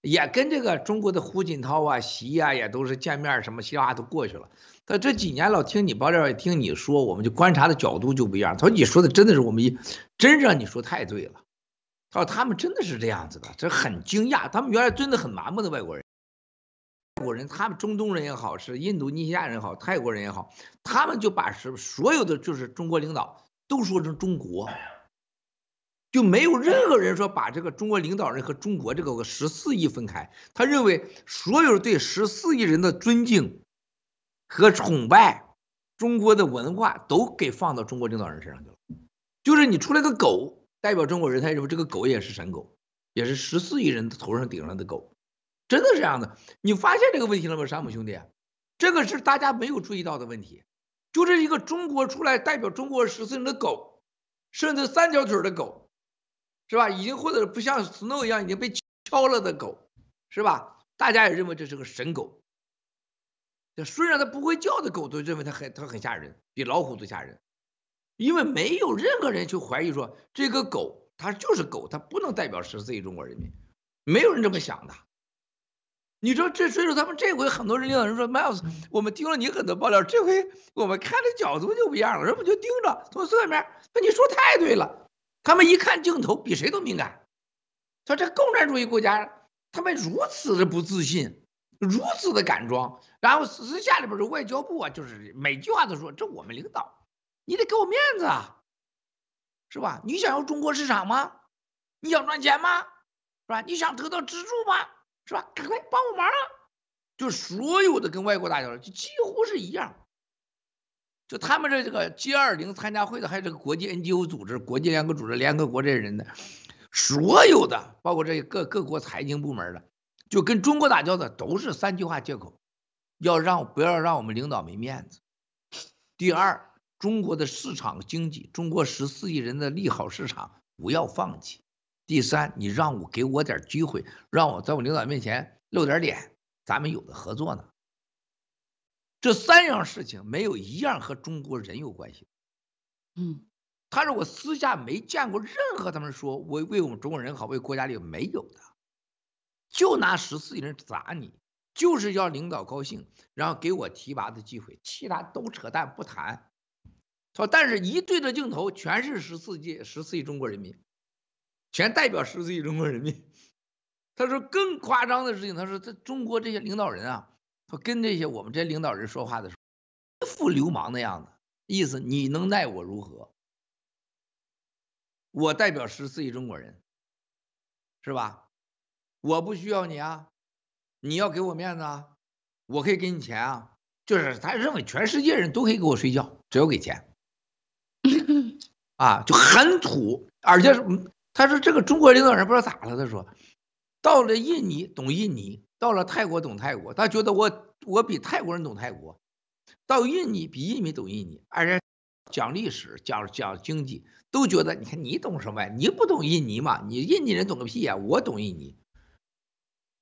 也跟这个中国的胡锦涛啊、习啊也都是见面什么嘻哈都过去了。他这几年老听你爆料，也听你说，我们就观察的角度就不一样。他说你说的真的是我们一，真让你说太对了。哦，他们真的是这样子的，这很惊讶。他们原来真的很麻木的外国人，外国人，他们中东人也好，是印度尼西亚人也好，泰国人也好，他们就把是所有的就是中国领导都说成中国，就没有任何人说把这个中国领导人和中国这个十四亿分开。他认为所有对十四亿人的尊敬和崇拜，中国的文化都给放到中国领导人身上去了，就是你出来个狗。代表中国人，他认为这个狗也是神狗，也是十四亿人头上顶上的狗，真的是这样的。你发现这个问题了吗，山姆兄弟？这个是大家没有注意到的问题，就是一个中国出来代表中国十四亿人的狗，甚至三条腿的狗，是吧？已经或者不像 Snow 一样已经被敲了的狗，是吧？大家也认为这是个神狗。虽然它不会叫的狗，都认为它很它很吓人，比老虎都吓人。因为没有任何人去怀疑说这个狗它就是狗，它不能代表十四亿中国人民，没有人这么想的。你说这所以说他们这回很多人领导人说，Miles，我们听了你很多爆料，这回我们看的角度就不一样了，人们就盯着从侧面，那你说太对了。他们一看镜头比谁都敏感，说这共产主义国家他们如此的不自信，如此的敢装，然后私下里边的外交部啊，就是每句话都说这我们领导。你得给我面子啊，是吧？你想要中国市场吗？你想赚钱吗？是吧？你想得到资助吗？是吧？赶快帮我忙啊！就所有的跟外国大交流，就几乎是一样。就他们这这个 G 二零参加会的，还有这个国际 NGO 组织、国际联合组织、联合国这些人的，所有的包括这各各国财经部门的，就跟中国打交道，都是三句话借口：要让不要让我们领导没面子。第二。中国的市场经济，中国十四亿人的利好市场，不要放弃。第三，你让我给我点机会，让我在我领导面前露点脸，咱们有的合作呢。这三样事情没有一样和中国人有关系。嗯，他说我私下没见过任何他们说为为我们中国人好，为国家利益没有的，就拿十四亿人砸你，就是要领导高兴，然后给我提拔的机会，其他都扯淡，不谈。说，但是一对着镜头，全是十四亿十四亿中国人民，全代表十四亿中国人民。他说更夸张的事情，他说这中国这些领导人啊，他跟这些我们这些领导人说话的时候，一副流氓的样子，意思你能奈我如何？我代表十四亿中国人，是吧？我不需要你啊，你要给我面子啊，我可以给你钱啊。就是他认为全世界人都可以给我睡觉，只要给钱。啊，就很土，而且是，他说这个中国领导人不知道咋了，他说，到了印尼懂印尼，到了泰国懂泰国，他觉得我我比泰国人懂泰国，到印尼比印尼懂印尼，而且讲历史讲讲经济都觉得，你看你懂什么呀？你不懂印尼嘛？你印尼人懂个屁呀！我懂印尼。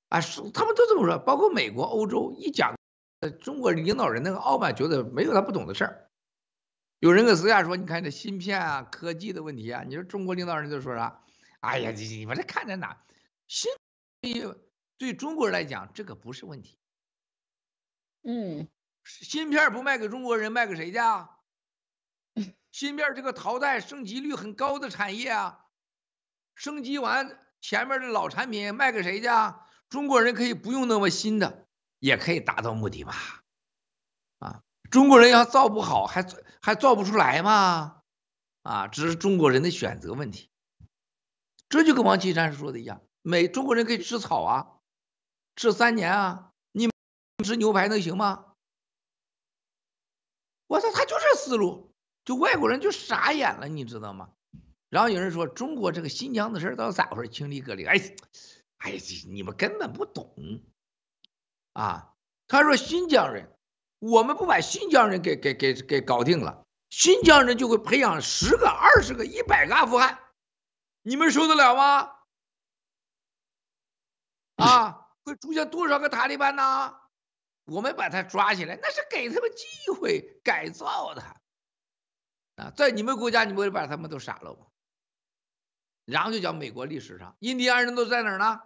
啊，他们都这么说，包括美国、欧洲一讲，中国领导人那个傲慢，觉得没有他不懂的事儿。有人跟私下说，你看这芯片啊，科技的问题啊，你说中国领导人都说啥？哎呀，你你们这看在哪？芯片对中国人来讲，这个不是问题。嗯，芯片不卖给中国人，卖给谁家？芯片这个淘汰升级率很高的产业啊，升级完前面的老产品卖给谁家？中国人可以不用那么新的，也可以达到目的嘛？中国人要造不好，还还造不出来吗？啊，只是中国人的选择问题。这就跟王岐山说的一样，每中国人可以吃草啊，吃三年啊，你吃牛排能行吗？我操，他就这思路，就外国人就傻眼了，你知道吗？然后有人说中国这个新疆的事到底咋回事？清理隔离，哎，哎，你们根本不懂啊。他说新疆人。我们不把新疆人给给给给搞定了，新疆人就会培养十个、二十个、一百个阿富汗，你们受得了吗？啊，会出现多少个塔利班呢？我们把他抓起来，那是给他们机会改造他。啊，在你们国家，你不会把他们都杀了吗？然后就讲美国历史上，印第安人都在哪儿呢？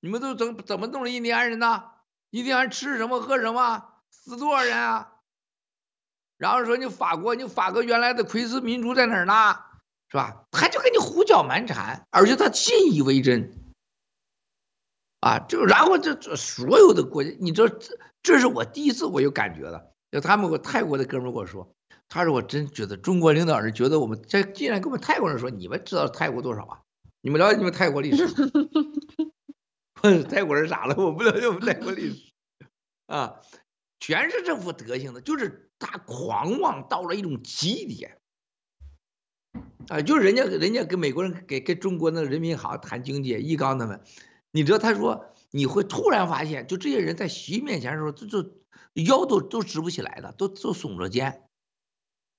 你们都怎怎么弄的印第安人呢？印第安人吃什么喝什么？死多少人啊？然后说你法国，你法国原来的奎斯民族在哪儿呢？是吧？他就给你胡搅蛮缠，而且他信以为真。啊，就然后这这所有的国家，你知道这这是我第一次我有感觉的。就他们我泰国的哥们跟我说，他说我真觉得中国领导人觉得我们这竟然跟我们泰国人说，你们知道泰国多少啊？你们了解你们泰国历史？泰国人傻了，我不了解我们泰国历史啊。全是这副德行的，就是他狂妄到了一种极点，啊，就是人家人家跟美国人给跟中国那个人民好谈经济，易纲他们，你知道他说你会突然发现，就这些人在习面前的时候，就就腰都都直不起来的，都都耸着肩。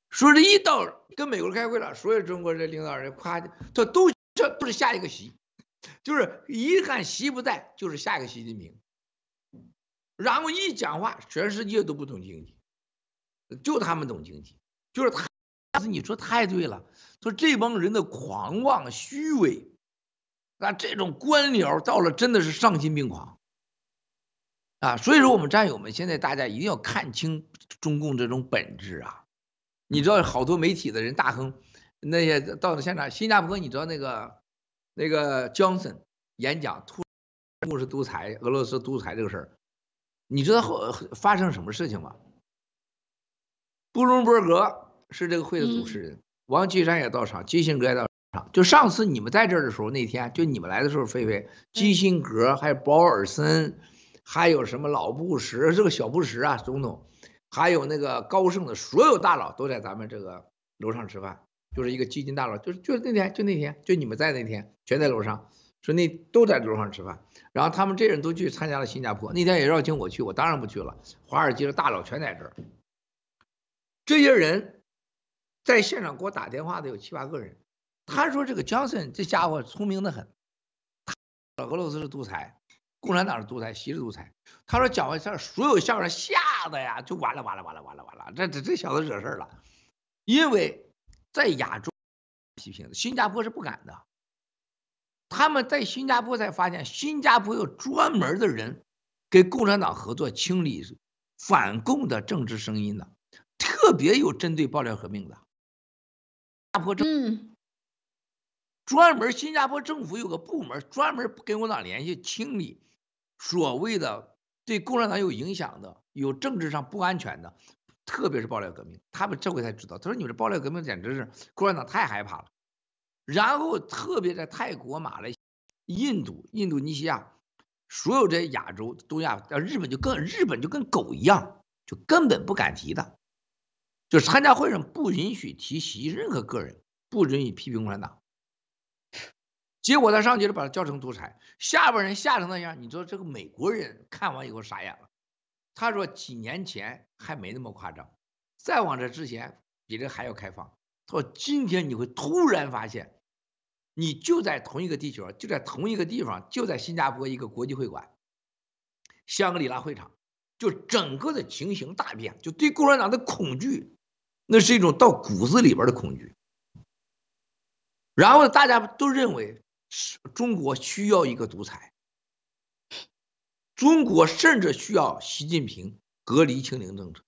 说这一到跟美国人开会了，所有中国的领导人夸，他都这都是下一个习，就是一看习不在，就是下一个习近平。然后一讲话，全世界都不懂经济，就他们懂经济，就是他。但是你说太对了，说这帮人的狂妄虚伪，那这种官僚到了真的是丧心病狂啊！所以说我们战友们现在大家一定要看清中共这种本质啊！你知道好多媒体的人大亨那些到了现场，新加坡你知道那个那个 Johnson 演讲，突然中国是独裁，俄罗斯独裁这个事儿。你知道后发生什么事情吗？布隆伯格是这个会的主持人，嗯、王岐山也到场，基辛格也到场。就上次你们在这儿的时候，那天就你们来的时候，菲菲、基辛格还有保尔森，还有什么老布什，这个小布什啊，总统，还有那个高盛的所有大佬都在咱们这个楼上吃饭，就是一个基金大佬，就是就是那天就那天就你们在那天全在楼上，说那都在楼上吃饭。然后他们这人都去参加了新加坡，那天也邀请我去，我当然不去了。华尔街的大佬全在这儿，这些人在现场给我打电话的有七八个人。他说这个江森这家伙聪明的很，俄罗斯是独裁，共产党是独裁，习是独裁。他说讲完事儿，所有相声吓得呀就完了完了完了完了完了，这这这小子惹事儿了，因为在亚洲批评，新加坡是不敢的。他们在新加坡才发现，新加坡有专门的人跟共产党合作清理反共的政治声音的，特别有针对爆料革命的。新加坡政专门，新加坡政府有个部门专门跟共产党联系，清理所谓的对共产党有影响的、有政治上不安全的，特别是爆料革命。他们这回才知道，他说：“你们这爆料革命简直是共产党太害怕了。”然后特别在泰国、马来、印度、印度尼西亚，所有这些亚洲、东亚，呃，日本就更日本就跟狗一样，就根本不敢提的，就参加会上不允许提习任何个人，不允许批评共产党。结果他上去了，把他叫成独裁，下边人吓成那样，你说这个美国人看完以后傻眼了。他说几年前还没那么夸张，再往这之前比这还要开放。他说今天你会突然发现，你就在同一个地球，就在同一个地方，就在新加坡一个国际会馆，香格里拉会场，就整个的情形大变，就对共产党的恐惧，那是一种到骨子里边的恐惧。然后大家都认为是中国需要一个独裁。中国甚至需要习近平隔离清零政策，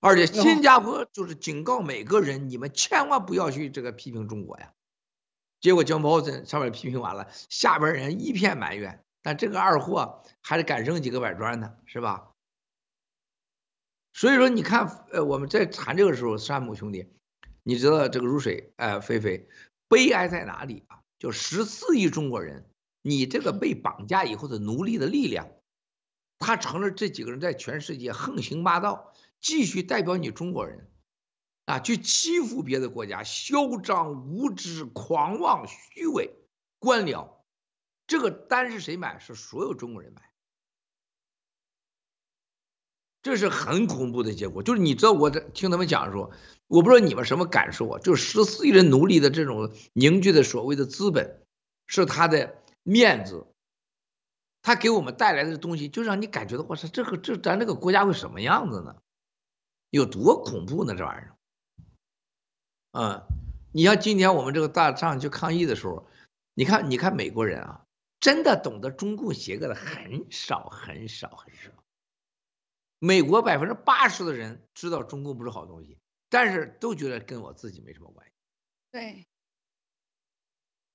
而且新加坡就是警告每个人，你们千万不要去这个批评中国呀。结果叫毛森上面批评完了，下边人一片埋怨，但这个二货还是敢扔几个板砖呢，是吧？所以说，你看，呃，我们在谈这个时候，山姆兄弟，你知道这个如水，呃，菲菲，悲哀在哪里啊？就十四亿中国人。你这个被绑架以后的奴隶的力量，他成了这几个人在全世界横行霸道，继续代表你中国人，啊，去欺负别的国家，嚣张无知、狂妄虚伪、官僚，这个单是谁买？是所有中国人买，这是很恐怖的结果。就是你知道我在听他们讲说，我不知道你们什么感受啊？就十四亿人奴隶的这种凝聚的所谓的资本，是他的。面子，他给我们带来的东西，就让你感觉到，我说这个这咱这个国家会什么样子呢？有多恐怖呢？这玩意儿，嗯，你像今年我们这个大上去抗议的时候，你看，你看美国人啊，真的懂得中共邪恶的很少很少很少。美国百分之八十的人知道中共不是好东西，但是都觉得跟我自己没什么关系。对。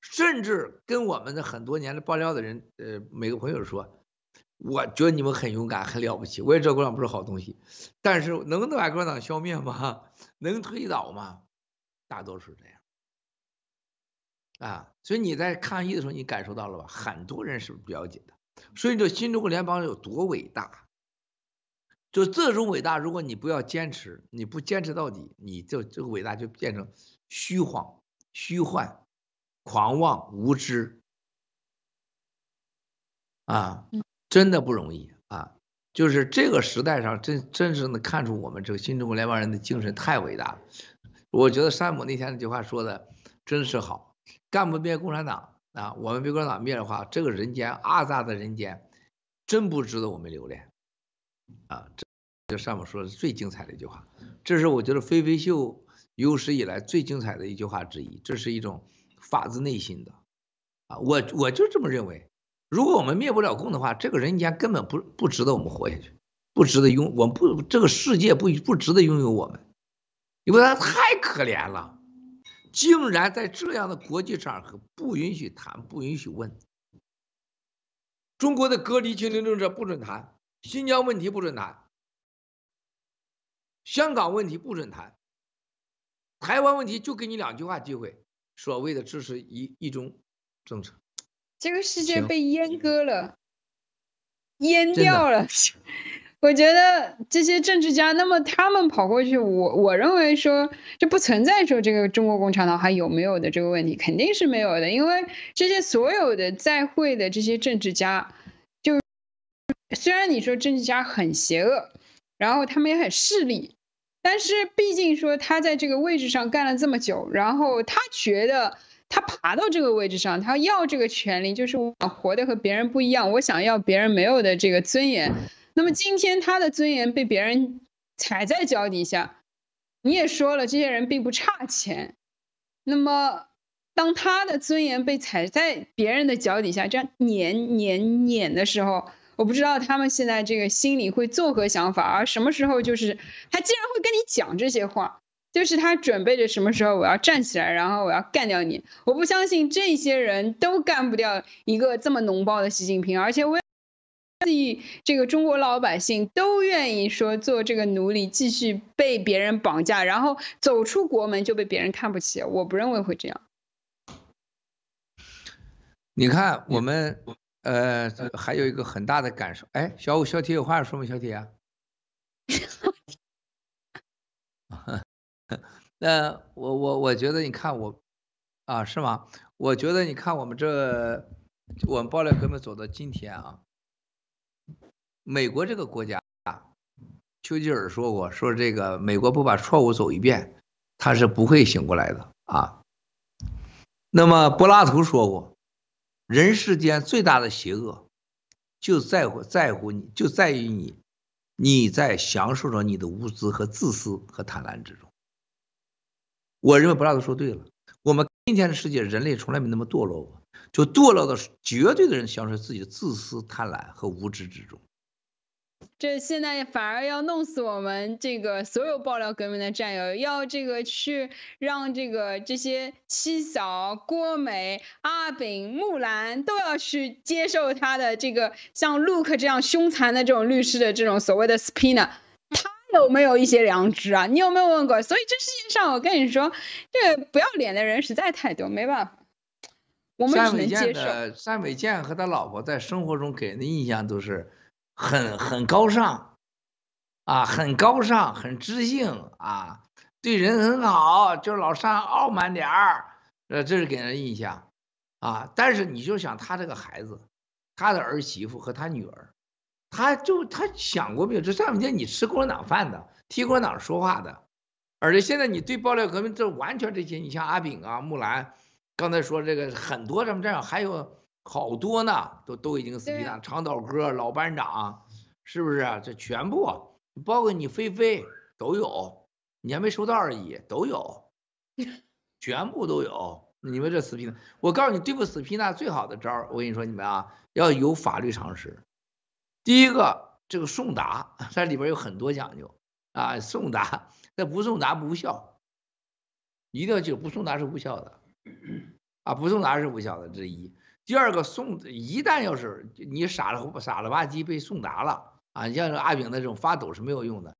甚至跟我们的很多年的爆料的人，呃，每个朋友说，我觉得你们很勇敢，很了不起。我也知道共产党不是好东西，但是能把共产党消灭吗？能推倒吗？大多数这样。啊，所以你在抗议的时候，你感受到了吧？很多人是不了解的。所以这新中国联邦有多伟大？就这种伟大，如果你不要坚持，你不坚持到底，你就这个伟大就变成虚晃、虚幻。狂妄无知啊，真的不容易啊！就是这个时代上真真正的看出我们这个新中国联邦人的精神太伟大了。我觉得山姆那天那句话说的真是好，干不灭共产党啊，我们被共产党灭的话，这个人间阿杂的人间真不值得我们留恋啊！这就山姆说的最精彩的一句话，这是我觉得飞飞秀有史以来最精彩的一句话之一，这是一种。发自内心的，啊，我我就这么认为。如果我们灭不了共的话，这个人间根本不不值得我们活下去，不值得拥，我们不这个世界不不值得拥有我们，因为他太可怜了，竟然在这样的国际场合不允许谈，不允许问。中国的隔离清零政策不准谈，新疆问题不准谈，香港问题不准谈，台湾问题就给你两句话机会。所谓的支持一一中政策，这个世界被阉割了，阉掉了。我觉得这些政治家，那么他们跑过去，我我认为说就不存在说这个中国共产党还有没有的这个问题，肯定是没有的，因为这些所有的在会的这些政治家，就虽然你说政治家很邪恶，然后他们也很势利。但是毕竟说他在这个位置上干了这么久，然后他觉得他爬到这个位置上，他要这个权利，就是我活得和别人不一样，我想要别人没有的这个尊严。那么今天他的尊严被别人踩在脚底下，你也说了，这些人并不差钱。那么当他的尊严被踩在别人的脚底下，这样碾碾碾的时候。我不知道他们现在这个心里会作何想法，而什么时候就是他竟然会跟你讲这些话，就是他准备着什么时候我要站起来，然后我要干掉你。我不相信这些人都干不掉一个这么脓包的习近平，而且我。这个中国老百姓都愿意说做这个奴隶，继续被别人绑架，然后走出国门就被别人看不起。我不认为会这样。你看，我们呃还有一个很大的感受。哎，小五、小铁有话说吗？小铁啊？那我我我觉得，你看我啊，是吗？我觉得你看我们这，我们爆料革命走到今天啊。美国这个国家，丘吉尔说过，说这个美国不把错误走一遍，他是不会醒过来的啊。那么柏拉图说过，人世间最大的邪恶，就在乎在乎你，就在于你，你在享受着你的无知和自私和贪婪之中。我认为柏拉图说对了，我们今天的世界，人类从来没那么堕落过，就堕落到绝对的人享受自己的自私、贪婪和无知之中。这现在反而要弄死我们这个所有爆料革命的战友，要这个去让这个这些七嫂、郭美、阿炳、木兰都要去接受他的这个像 Luke 这样凶残的这种律师的这种所谓的 subpoena，他有没有一些良知啊？你有没有问过？所以这世界上我跟你说，这个不要脸的人实在太多，没办法，我们只能接受。单伟健和他老婆在生活中给人的印象都是。很很高尚，啊，很高尚，很知性啊，对人很好，就是老上傲慢点儿，呃，这是给人印象，啊，但是你就想他这个孩子，他的儿媳妇和他女儿，他就他想过没有？这上面你吃共产党饭的，替共产党说话的，而且现在你对爆料革命这完全这些，你像阿炳啊、木兰，刚才说这个很多什么这样还有。好多呢，都都已经死皮了。长岛哥、老班长，是不是？这全部包括你菲菲都有，你还没收到而已，都有，全部都有。你们这死皮呢？我告诉你，对付死皮呢，最好的招儿，我跟你说，你们啊，要有法律常识。第一个，这个送达，它里边有很多讲究啊，送达，那不送达不无效，一定要记住，不送达是无效的，啊，不送达是无效的，这一。第二个送，一旦要是你傻了傻了吧唧被送达了啊，你像阿炳那种发抖是没有用的，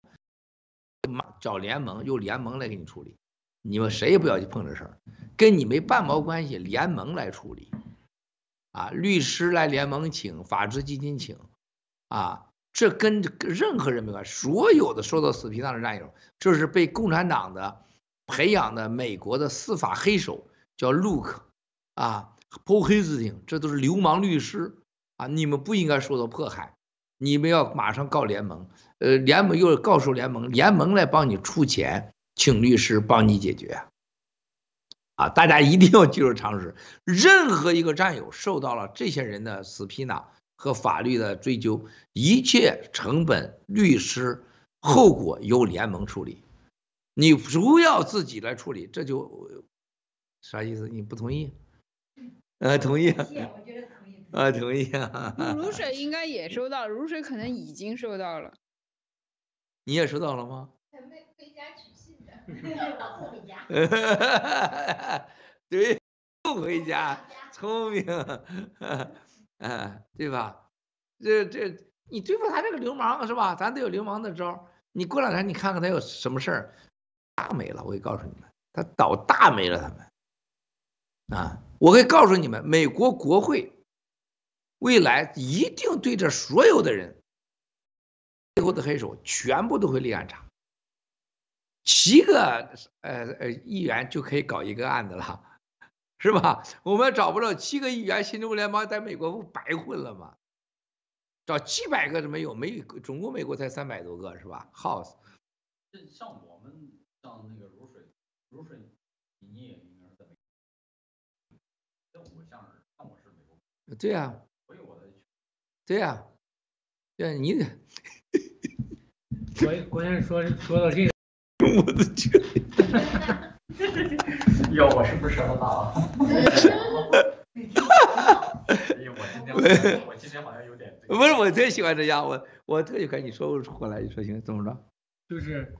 找联盟，由联盟来给你处理，你们谁也不要去碰这事儿，跟你没半毛关系，联盟来处理，啊，律师来联盟请，法治基金请，啊，这跟任何人没关系，所有的受到死皮赖的战友，这是被共产党的培养的美国的司法黑手，叫 Luke，啊。泼黑子挺，这都是流氓律师啊！你们不应该受到迫害，你们要马上告联盟，呃，联盟又告诉联盟，联盟来帮你出钱，请律师帮你解决。啊，大家一定要记住常识，任何一个战友受到了这些人的死皮囊和法律的追究，一切成本、律师后果由联盟处理，你不要自己来处理，这就啥意思？你不同意？呃，同意。我觉得同意。啊，同意啊。如水应该也收到了，如水可能已经收到了。你也收到了吗？还没回家取信的，我不回家。对，不回家，聪明，啊，对吧？这这，你对付他这个流氓是吧？咱得有流氓的招。你过两天你看看他有什么事儿，大没了，我可以告诉你们，他倒大霉了，他们啊。我可以告诉你们，美国国会未来一定对这所有的人背后的黑手全部都会立案查。七个呃呃议员就可以搞一个案子了，是吧？我们找不着七个议员，新中国联邦在美国不白混了吗？找七百个都没有，没总共美国才三百多个，是吧？House。像我们像那个如水，如水，你对呀，对呀，对你得。关关键说说到这个，我的天！哟，我是不是舌头大了？哎呦，我今天 我今天好像有点。不是，我最喜欢这样，我我特喜欢你说出来，你说行，怎么着？就是。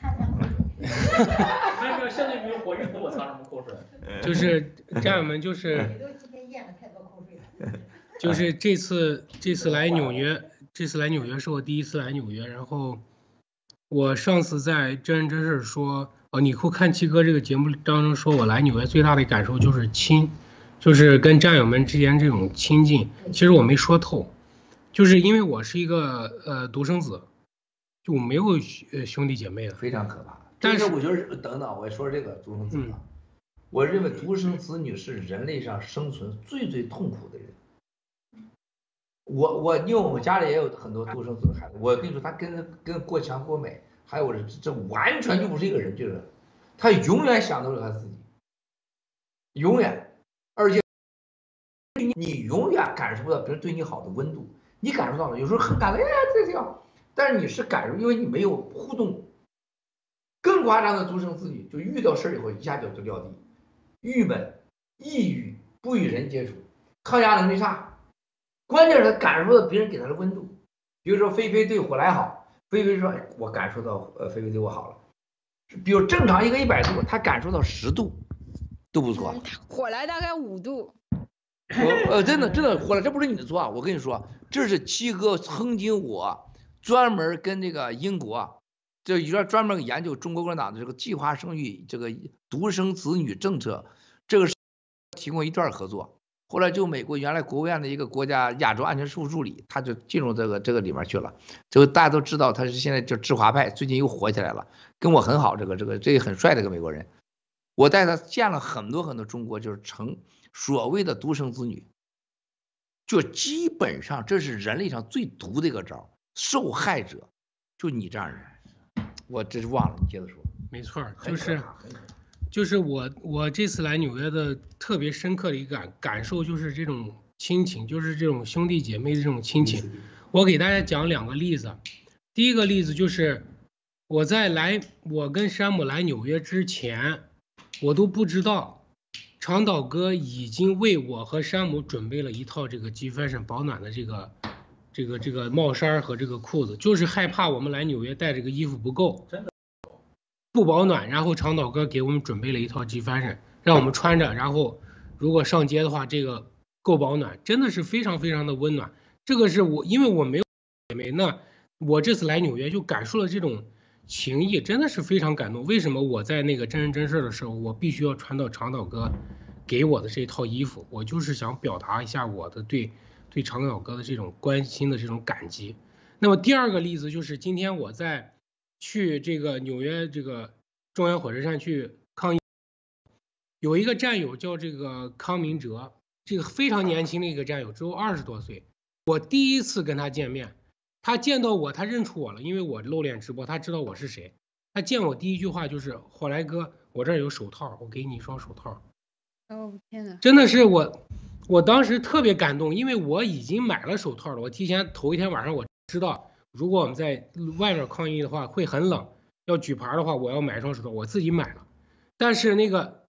擦擦口水。没有没有，现在没有火，我擦什么口水？就是战友们，就是。就是这次这次来纽约，这次来纽约是我第一次来纽约。然后我上次在真人真事说，哦，你会看七哥这个节目当中说，我来纽约最大的感受就是亲，就是跟战友们之间这种亲近。其实我没说透，就是因为我是一个呃独生子，就没有呃兄弟姐妹的，非常可怕。但是我觉得等等，我说这个独生子吧，嗯、我认为独生子女是人类上生存最最痛苦的人。我我因为我们家里也有很多独生子的孩子，我跟你说，他跟跟郭强、郭美，还有这这完全就不是一个人，就是他永远想都是他自己，永远，而且你你永远感受不到别人对你好的温度，你感受到了，有时候很感动，哎呀，这挺好，但是你是感受，因为你没有互动。更夸张的独生子女，就遇到事儿以后一下就就撂地，郁闷、抑郁，不与人接触，抗压能力差。关键是他感受到别人给他的温度，比如说菲菲对火来好，菲菲说：“哎，我感受到呃菲菲对我好了。”比如正常一个一百度，他感受到十度都不错。火来大概五度。我呃真的真的火来，这不是你的错啊！我跟你说，这是七哥曾经我专门跟这个英国。就有点专门研究中国共产党的这个计划生育、这个独生子女政策，这个是提供一段合作。后来就美国原来国务院的一个国家亚洲安全事务助理，他就进入这个这个里面去了。就大家都知道他是现在就知华派，最近又火起来了，跟我很好。这个这个这个很帅的一个美国人，我带他见了很多很多中国就是成所谓的独生子女，就基本上这是人类上最毒的一个招，受害者就你这样人。我真是忘了，你接着说。没错，就是，就是我我这次来纽约的特别深刻的一个感感受，就是这种亲情，就是这种兄弟姐妹的这种亲情。我给大家讲两个例子。第一个例子就是我在来我跟山姆来纽约之前，我都不知道长岛哥已经为我和山姆准备了一套这个 G Fashion 保暖的这个。这个这个帽衫和这个裤子，就是害怕我们来纽约带这个衣服不够，真的不保暖。然后长岛哥给我们准备了一套 G Fashion，让我们穿着，然后如果上街的话，这个够保暖，真的是非常非常的温暖。这个是我因为我没有姐妹，那我这次来纽约就感受了这种情谊，真的是非常感动。为什么我在那个真人真事的时候，我必须要穿到长岛哥给我的这套衣服？我就是想表达一下我的对。对长岛哥的这种关心的这种感激。那么第二个例子就是今天我在去这个纽约这个中央火车站去抗议，有一个战友叫这个康明哲，这个非常年轻的一个战友，只有二十多岁。我第一次跟他见面，他见到我，他认出我了，因为我露脸直播，他知道我是谁。他见我第一句话就是：“火来哥，我这儿有手套，我给你一双手套。”哦，天哪！真的是我。我当时特别感动，因为我已经买了手套了。我提前头一天晚上我知道，如果我们在外面抗议的话会很冷，要举牌的话，我要买一双手套，我自己买了。但是那个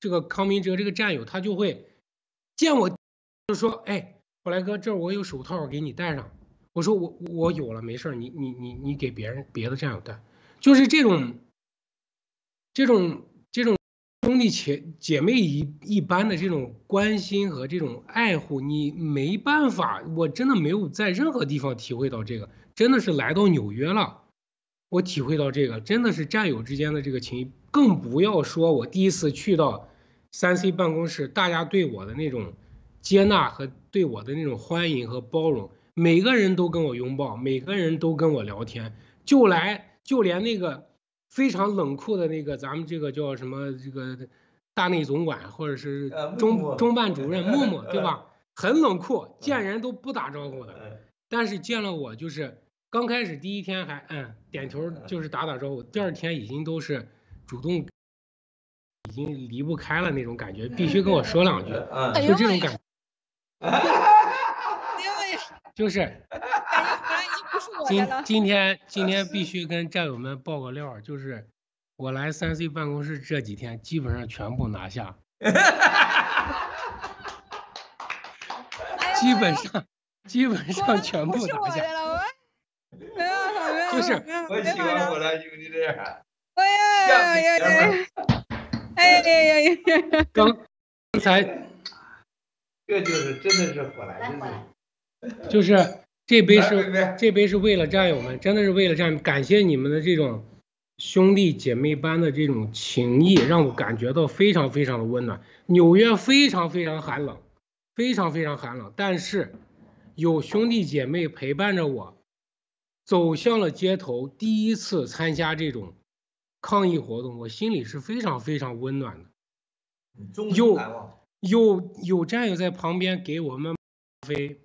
这个康明哲这个战友他就会见我就说：“哎，火来哥，这我有手套给你戴上。”我说：“我我有了，没事，你你你你给别人别的战友戴。”就是这种这种这种。兄弟姐姐妹一一般的这种关心和这种爱护，你没办法，我真的没有在任何地方体会到这个，真的是来到纽约了，我体会到这个，真的是战友之间的这个情谊，更不要说我第一次去到三 C 办公室，大家对我的那种接纳和对我的那种欢迎和包容，每个人都跟我拥抱，每个人都跟我聊天，就来就连那个。非常冷酷的那个，咱们这个叫什么？这个大内总管或者是中中办主任 默默，对吧？很冷酷，见人都不打招呼的。但是见了我，就是刚开始第一天还嗯点头，就是打打招呼。第二天已经都是主动，已经离不开了那种感觉，必须跟我说两句，就这种感觉。就是。今今天今天必须跟战友们爆个料，就是我来三 C 办公室这几天，基本上全部拿下，基本上基本上全部拿下。就是我喜欢我的兄弟这样。哎呀呀呀！哎呀呀呀！刚刚才这就是真的是火来来真火来是。就是这杯是这杯是为了战友们，真的是为了战友，感谢你们的这种兄弟姐妹般的这种情谊，让我感觉到非常非常的温暖。纽约非常非常寒冷，非常非常寒冷，但是有兄弟姐妹陪伴着我，走向了街头，第一次参加这种抗议活动，我心里是非常非常温暖的。终有。有有战友在旁边给我们咖啡，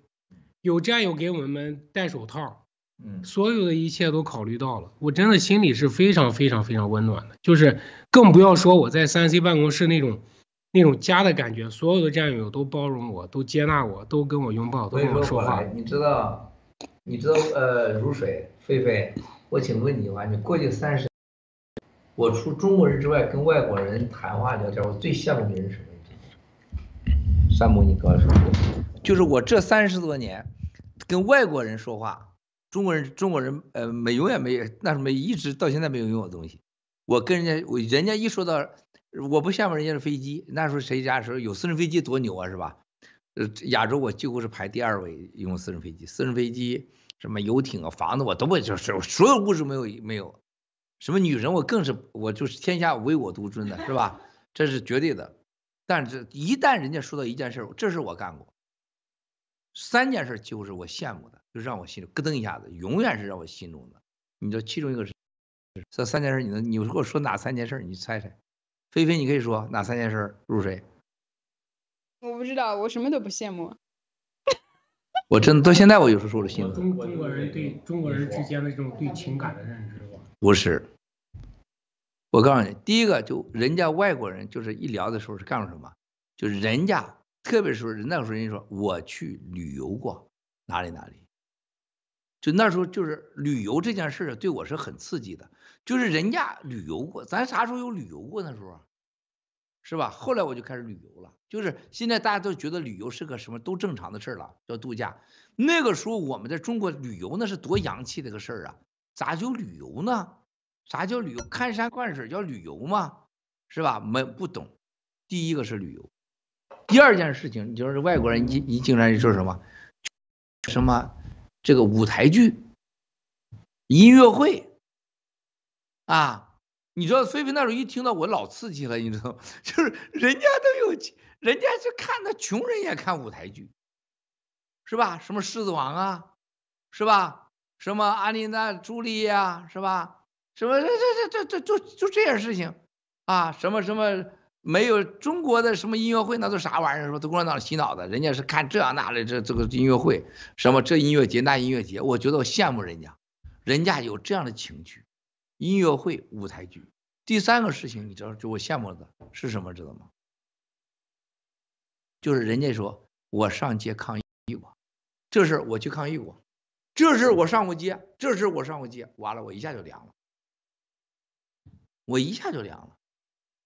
有战友给我们戴手套，嗯，所有的一切都考虑到了，我真的心里是非常非常非常温暖的。就是更不要说我在三 C 办公室那种那种家的感觉，所有的战友都包容我，都接纳我，都跟我拥抱，都跟我说话。你知道，你知道呃，如水菲菲，我请问你吧，你过去三十，我除中国人之外，跟外国人谈话聊天，我最羡慕的人什么？山姆，你告诉我，就是我这三十多年跟外国人说话，中国人中国人呃没永远没，那是没一直到现在没有用的东西。我跟人家我人家一说到，我不羡慕人家的飞机，那时候谁家时候有私人飞机多牛啊，是吧？呃，亚洲我几乎是排第二位用私人飞机，私人飞机什么游艇啊、房子我都不就是所有物质没有没有，什么女人我更是我就是天下唯我独尊的是吧？这是绝对的。但是，一旦人家说到一件事，这事我干过，三件事几乎是我羡慕的，就让我心里咯噔一下子，永远是让我心中的。你知道其中一个是这三件事，你能你如果说哪三件事，你猜猜？菲菲，你可以说哪三件事？入谁？我不知道，我什么都不羡慕。我真的到现在我有时候说了心疼。中中国人对中国人之间的这种对情感的认知吧。不是。我告诉你，第一个就人家外国人就是一聊的时候是干什么？就是人家，特别是那时候人家说我去旅游过哪里哪里，就那时候就是旅游这件事对我是很刺激的。就是人家旅游过，咱啥时候有旅游过那时候？是吧？后来我就开始旅游了。就是现在大家都觉得旅游是个什么都正常的事了，叫度假。那个时候我们在中国旅游那是多洋气的个事儿啊，咋就旅游呢？啥叫旅游？看山观水叫旅游吗？是吧？没不懂。第一个是旅游，第二件事情，你就是外国人一一进来就说什么，什么这个舞台剧、音乐会啊，你知道菲菲那时候一听到我老刺激了，你知道，就是人家都有，人家是看的穷人也看舞台剧，是吧？什么狮子王啊，是吧？什么阿丽娜朱莉呀，是吧？什么这这这这这就就这件事情啊？什么什么没有中国的什么音乐会那都啥玩意儿？说都共产党洗脑的，人家是看这那的这这个音乐会，什么这音乐节那音乐节，我觉得我羡慕人家，人家有这样的情趣，音乐会舞台剧。第三个事情你知道就我羡慕的是什么知道吗？就是人家说我上街抗议过，这事我去抗议过，这事我上过街，这事我上过街，完了我一下就凉了。我一下就凉了。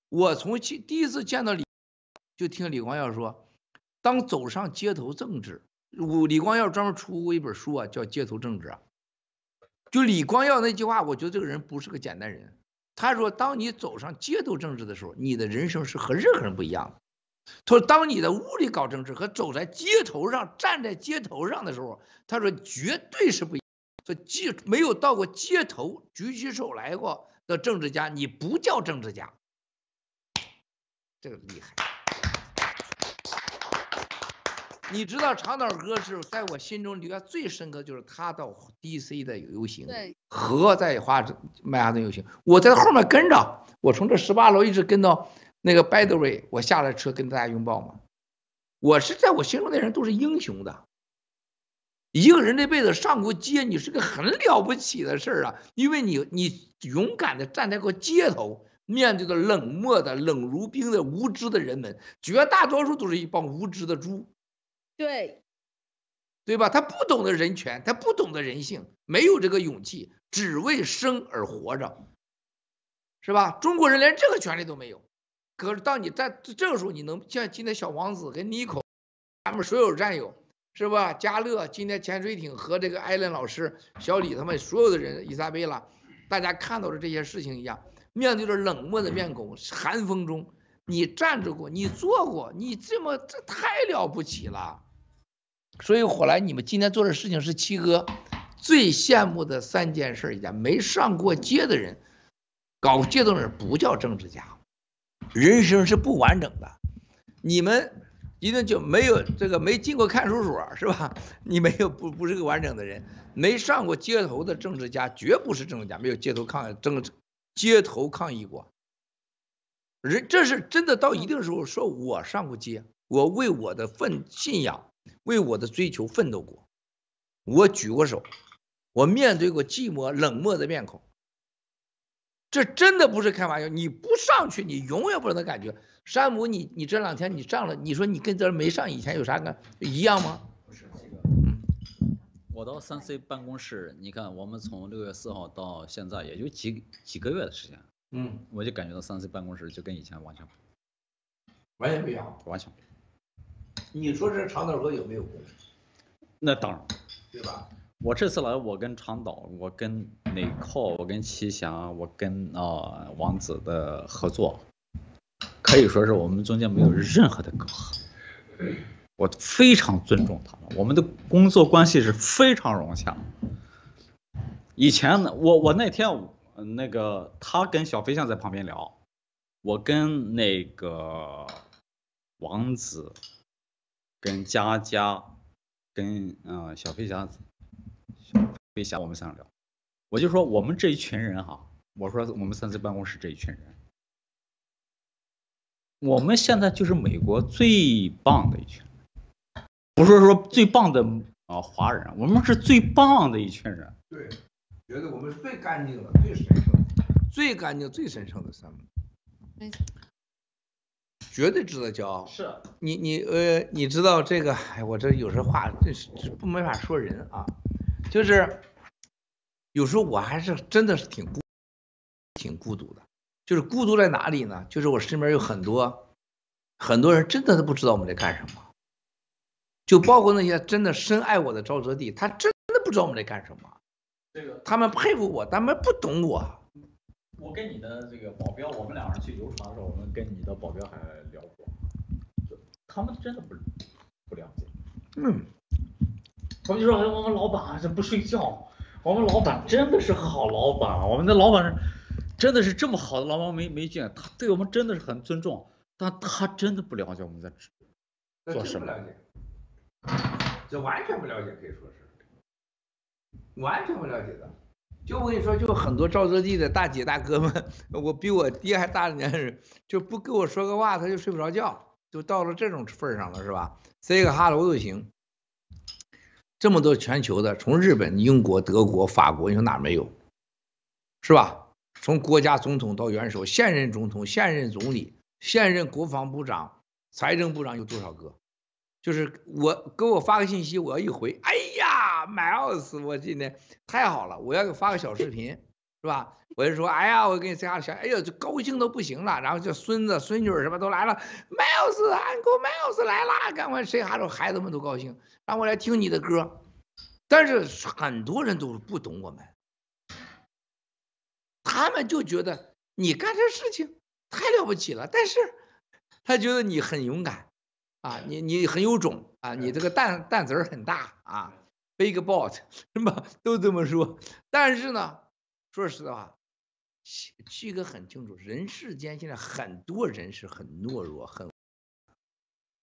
我从第第一次见到李，就听李光耀说，当走上街头政治，我李光耀专门出过一本书啊，叫《街头政治》啊。就李光耀那句话，我觉得这个人不是个简单人。他说，当你走上街头政治的时候，你的人生是和任何人不一样的。他说，当你在屋里搞政治和走在街头上站在街头上的时候，他说绝对是不一样。说街没有到过街头举起手来过。的政治家，你不叫政治家，这个厉害。你知道长岛哥是在我心中留下最深刻，就是他到 DC 的游行，对，和在华曼哈顿游行，我在后面跟着，我从这十八楼一直跟到那个 Broadway，我下了车跟大家拥抱嘛。我是在我心中的人都是英雄的。一个人这辈子上过街，你是个很了不起的事儿啊！因为你你勇敢的站在过街头，面对着冷漠的、冷如冰的、无知的人们，绝大多数都是一帮无知的猪，对，对吧？他不懂得人权，他不懂得人性，没有这个勇气，只为生而活着，是吧？中国人连这个权利都没有。可是当你在这个时候，你能像今天小王子跟妮可，他们所有战友。是吧？嘉乐今天潜水艇和这个艾伦老师、小李他们所有的人，伊莎贝拉，大家看到的这些事情一样，面对着冷漠的面孔，寒风中，你站着过，你坐过，你这么这太了不起了。所以后来你们今天做的事情是七哥最羡慕的三件事，一件没上过街的人，搞街头人不叫政治家，人生是不完整的。你们一定就没有这个没进过看守所是吧？你没有不不是个完整的人，没上过街头的政治家绝不是政治家，没有街头抗政街头抗议过。人这是真的，到一定时候说我上过街，我为我的份信仰。为我的追求奋斗过，我举过手，我面对过寂寞冷漠的面孔，这真的不是开玩笑。你不上去，你永远不能感觉。山姆，你你这两天你上了，你说你跟这没上以前有啥感一样吗？不是这个，我到三 C 办公室，你看我们从六月四号到现在也就几几个月的时间，嗯，我就感觉到三 C 办公室就跟以前完全完全不一样，完全。你说这长岛哥有没有功？那当然，对吧？我这次来，我跟长岛，我跟内靠，我跟齐翔，我跟啊、呃、王子的合作，可以说是我们中间没有任何的隔阂。我非常尊重他们，我们的工作关系是非常融洽。以前呢，我我那天那个他跟小飞象在旁边聊，我跟那个王子。跟佳佳，跟嗯、呃、小飞侠，小飞侠，我们三个聊，我就说我们这一群人哈，我说我们三 C 办公室这一群人，我们现在就是美国最棒的一群人，不是说最棒的啊、呃、华人，我们是最棒的一群人。对，觉得我们是最干净的、最神圣的、最干净、最神圣的三。绝对值得骄傲。是你你呃，你知道这个？哎，我这有时候话这是不没法说人啊。就是有时候我还是真的是挺孤挺孤独的。就是孤独在哪里呢？就是我身边有很多很多人真的都不知道我们在干什么。就包括那些真的深爱我的沼泽地，他真的不知道我们在干什么。这个他们佩服我，他们不懂我。我跟你的这个保镖，我们两个人去游船的时候，我们跟你的保镖还聊过，就他们真的不不了解。嗯，他们就说：“哎，我们老板这不睡觉，我们老板真的是好老板，我们的老板真的是这么好的老板没没见，他对我们真的是很尊重，但他真的不了解我们在做什么。了解，这完全不了解，可以说是完全不了解的。”就我跟你说，就很多赵泽地的大姐大哥们，我比我爹还大的年人，就不跟我说个话，他就睡不着觉，就到了这种份上了，是吧？say 个 hello 都行。这么多全球的，从日本、英国、德国、法国，你说哪没有？是吧？从国家总统到元首、现任总统、现任总理、现任国防部长、财政部长有多少个？就是我给我发个信息，我要一回，哎呀，Miles，我今天太好了，我要发个小视频，是吧？我就说，哎呀，我给你加个小，哎呀，就高兴都不行了。然后这孙子孙女什么都来了，Miles，Uncle Miles 来了，赶快谁哈喽，孩子们都高兴，让我来听你的歌。但是很多人都不懂我们，他们就觉得你干这事情太了不起了，但是他觉得你很勇敢。啊，你你很有种啊，你这个蛋蛋子儿很大啊，big boat 是吧？都这么说。但是呢，说实话，七七哥很清楚，人世间现在很多人是很懦弱，很。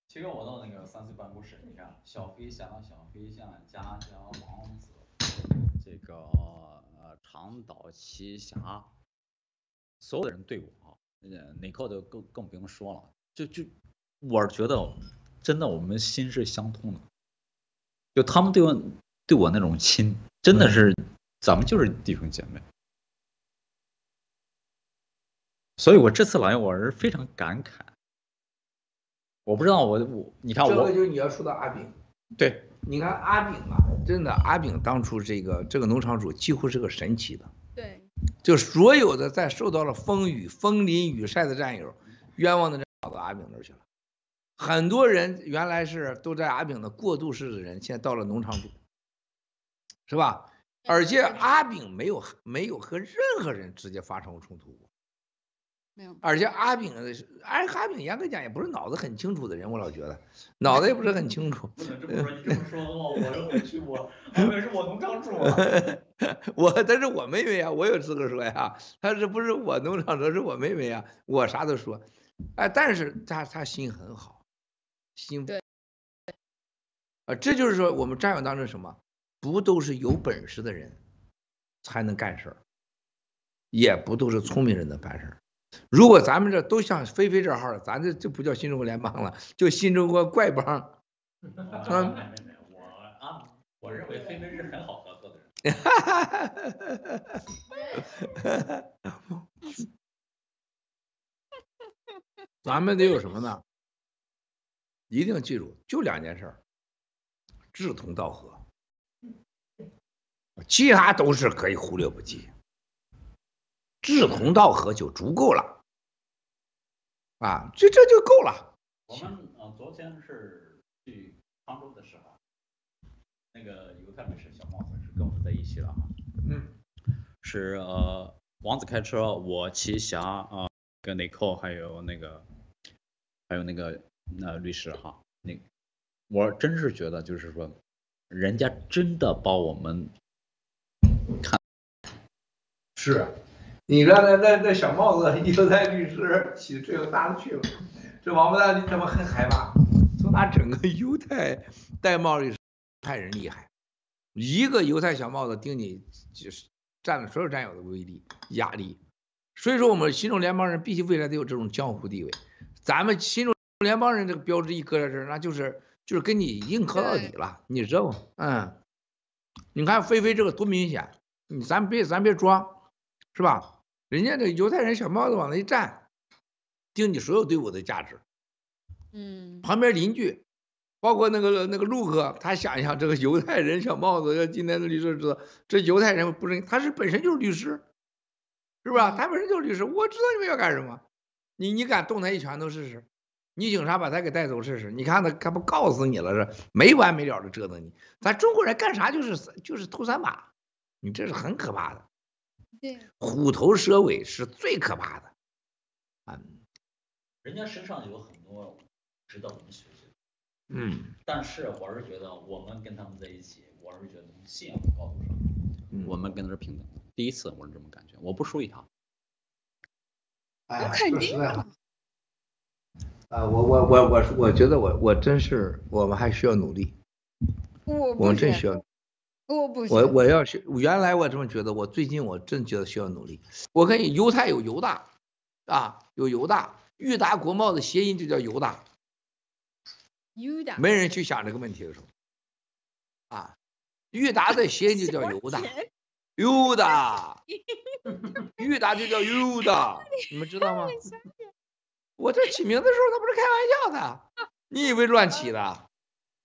其实，我到那个三岁办公室，你看，小飞侠、小飞象、佳佳、王子，这个呃长岛、奇侠，所有的人对我啊，哪个都更更不用说了，就就。我觉得真的，我们心是相通的。就他们对我对我那种亲，真的是咱们就是弟兄姐妹。所以我这次来，我是非常感慨。我不知道我我你看我，这个就是你要说到阿炳，对，你看阿炳啊，真的阿炳当初这个这个农场主几乎是个神奇的。对，就所有的在受到了风雨风淋雨晒的战友，冤枉的人跑到阿炳那儿去了。很多人原来是都在阿炳的过渡式的人，现在到了农场主，是吧？而且阿炳没有没有和任何人直接发生过冲突过，没有。而且阿炳的是，而阿炳严格讲也不是脑子很清楚的人，我老觉得 脑子也不是很清楚。不能这么说，你这么说的话，我认为是我，我以为是我农场主啊。我，但是我妹妹啊，我有资格说呀。她是不是我农场主，是我妹妹啊，我啥都说。哎，但是他他心很好，心对。啊，这就是说我们战友当中什么，不都是有本事的人才能干事儿，也不都是聪明人能办事儿。如果咱们这都像菲菲这号的，咱这就不叫新中国联邦了，就新中国怪帮。嗯，我啊，我认为菲菲是很好合作的人。哈哈哈哈哈哈！咱们得有什么呢？一定记住，就两件事儿：志同道合，其他都是可以忽略不计。志同道合就足够了，啊，这这就够了。我们呃，昨天是去杭州的时候，那个犹太美食小帽子是跟我们在一起了哈。嗯，是呃，王子开车，我骑侠啊，跟雷扣还有那个。还有那个那、呃、律师哈，那我真是觉得就是说，人家真的把我们看是，你看那那那小帽子犹太律师起最后大的去了，这王八蛋他们很害怕，从他整个犹太戴帽律师派人厉害，一个犹太小帽子盯你就是占了所有战友的威力压力，所以说我们新中联邦人必须未来得有这种江湖地位。咱们新中联邦人这个标志一搁在这儿，那就是就是跟你硬磕到底了，你知道不？嗯，你看菲菲这个多明显，你咱别咱别装，是吧？人家这犹太人小帽子往那一站，定你所有队伍的价值。嗯，旁边邻居，包括那个那个陆克，他想一想这个犹太人小帽子，要今天的律师知道，这犹太人不是他是本身就是律师，是吧？他本身就是律师，我知道你们要干什么。你你敢动他一拳头试试？你警察把他给带走试试？你看他他不告死你了是？没完没了的折腾你。咱中国人干啥就是就是偷三把，你这是很可怕的。对，虎头蛇尾是最可怕的。啊，人家身上有很多值得我们学习的。嗯。但是我是觉得我们跟他们在一起，我是觉得从信仰的高度上，嗯、我们跟他是平等的。第一次我是这么感觉，我不输于他。我肯定啊！啊，我我我我我觉得我我真是，我们还需要努力。我我们真需要。我不我我要是，原来我这么觉得，我最近我真觉得需要努力。我可以犹太有犹大啊，有犹大，裕达国贸的谐音就叫犹大。犹大。没人去想这个问题的时候，啊，裕达的谐音就叫犹大。犹大，裕达就叫犹大，你们知道吗？我这起名字的时候，他不是开玩笑的，你以为乱起的？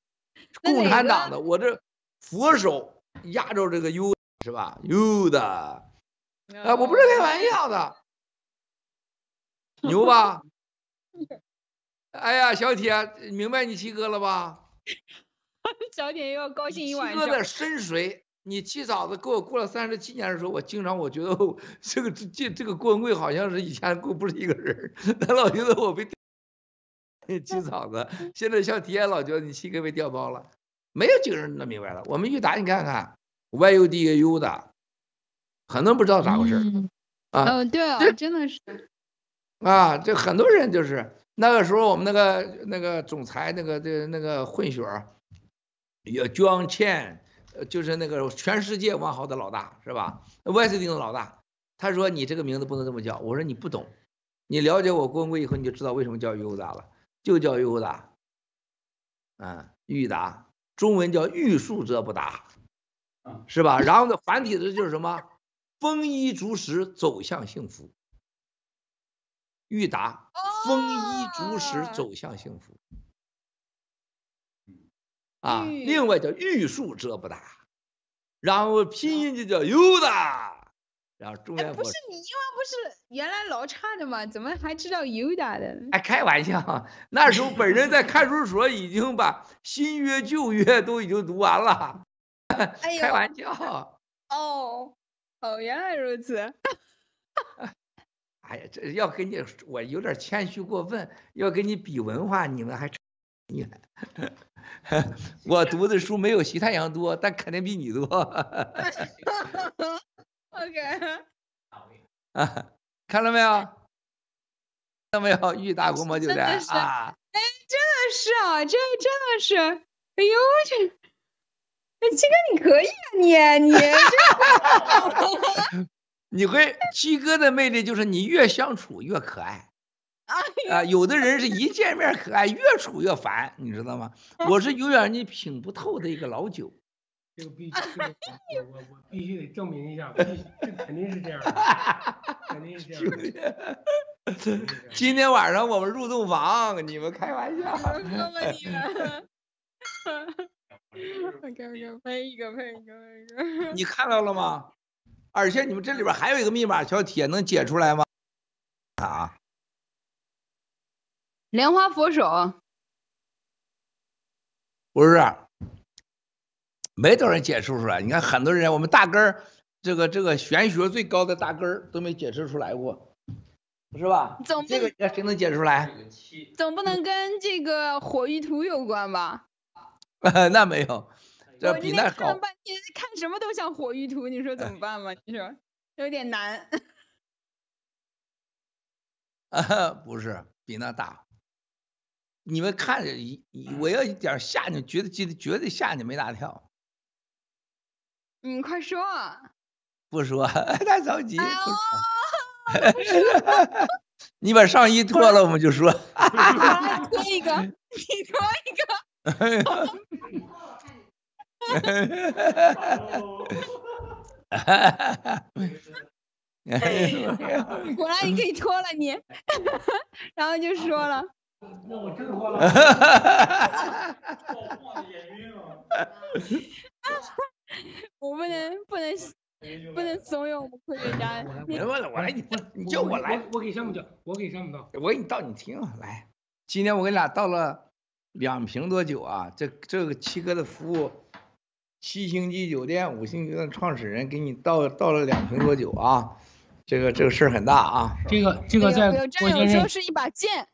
共产党的，我这佛手压着这个 U 是吧？？U 的，啊，我不是开玩笑的，牛吧？哎呀，小铁，明白你七哥了吧？小铁又要高兴一晚上。七哥的深邃。你七嫂子给我过了三十七年的时候，我经常我觉得这个这这个郭文贵好像是以前过不是一个人，他老觉得我被七嫂子，现在小铁老觉得你七哥被调包了，没有几个人能明白了。我们裕达你看看，Y U D A U 的，很多人不知道咋回事，嗯、啊，哦对啊，真的是，啊，这很多人就是那个时候我们那个那个总裁那个这那个混血儿，有 John Chen。就是那个全世界万豪的老大是吧？外斯汀的老大，他说你这个名字不能这么叫。我说你不懂，你了解我郭文贵以后你就知道为什么叫优达了，就叫优达，嗯，裕达，中文叫欲速则不达，是吧？然后呢，繁体字就是什么？丰衣足食走向幸福，裕达，丰衣足食走向幸福。啊，另外叫欲速则不达，然后拼音就叫犹大，然后中间不是你英文不是原来老差的吗？怎么还知道犹大的？哎，开玩笑，那时候本人在看守所已经把新约旧约都已经读完了，哎、开玩笑。哦，哦，原来如此。哎呀，这要跟你我有点谦虚过分，要跟你比文化，你们还差远。我读的书没有西太阳多，但肯定比你多。OK，啊，看到没有？看到没有？欲大国莫久哉啊！哎，真的是啊，这真的是，哎呦这，哎，七哥你可以啊，你你这。你会七哥的魅力就是你越相处越可爱。啊，有的人是一见面可爱，越处越烦，你知道吗？我是永远你品不透的一个老酒。这个必须，我我我必须得证明一下，这肯定是这样的，肯定是这样的。今天晚上我们入洞房，你们开玩笑。我哥们你们。OK OK，配一个配一个配一个。你看到了吗？而且你们这里边还有一个密码小铁，能解出来吗？啊。莲花佛手，不是，没多少人解释出来。你看很多人，我们大根儿，这个这个玄学最高的大根儿都没解释出来过，是吧？总这个谁能解释出来？总不能跟这个火玉图有关吧？那没有，这比那高。看了半天，看什么都像火玉图，你说怎么办嘛？你说有点难。啊，不是，比那大。你们看着一，我要一点吓你，绝对绝对绝对吓你没大跳。你快说。不说，太着急。哎你把上衣脱了，我们就说。脱一个，你脱一个。果然你可以脱了你，然后就说了。那我真慌了。我不能不能不能怂恿我们科学家。别问了，我来，你你叫我来。我给上面倒，我给上面倒。我给你倒，你听来。今天我给你俩倒了两瓶多酒啊！这这个七哥的服务，七星级酒店、五星级的创始人给你倒倒了两瓶多酒啊！这个这个事儿很大啊！这个这个在有战友说是一把剑。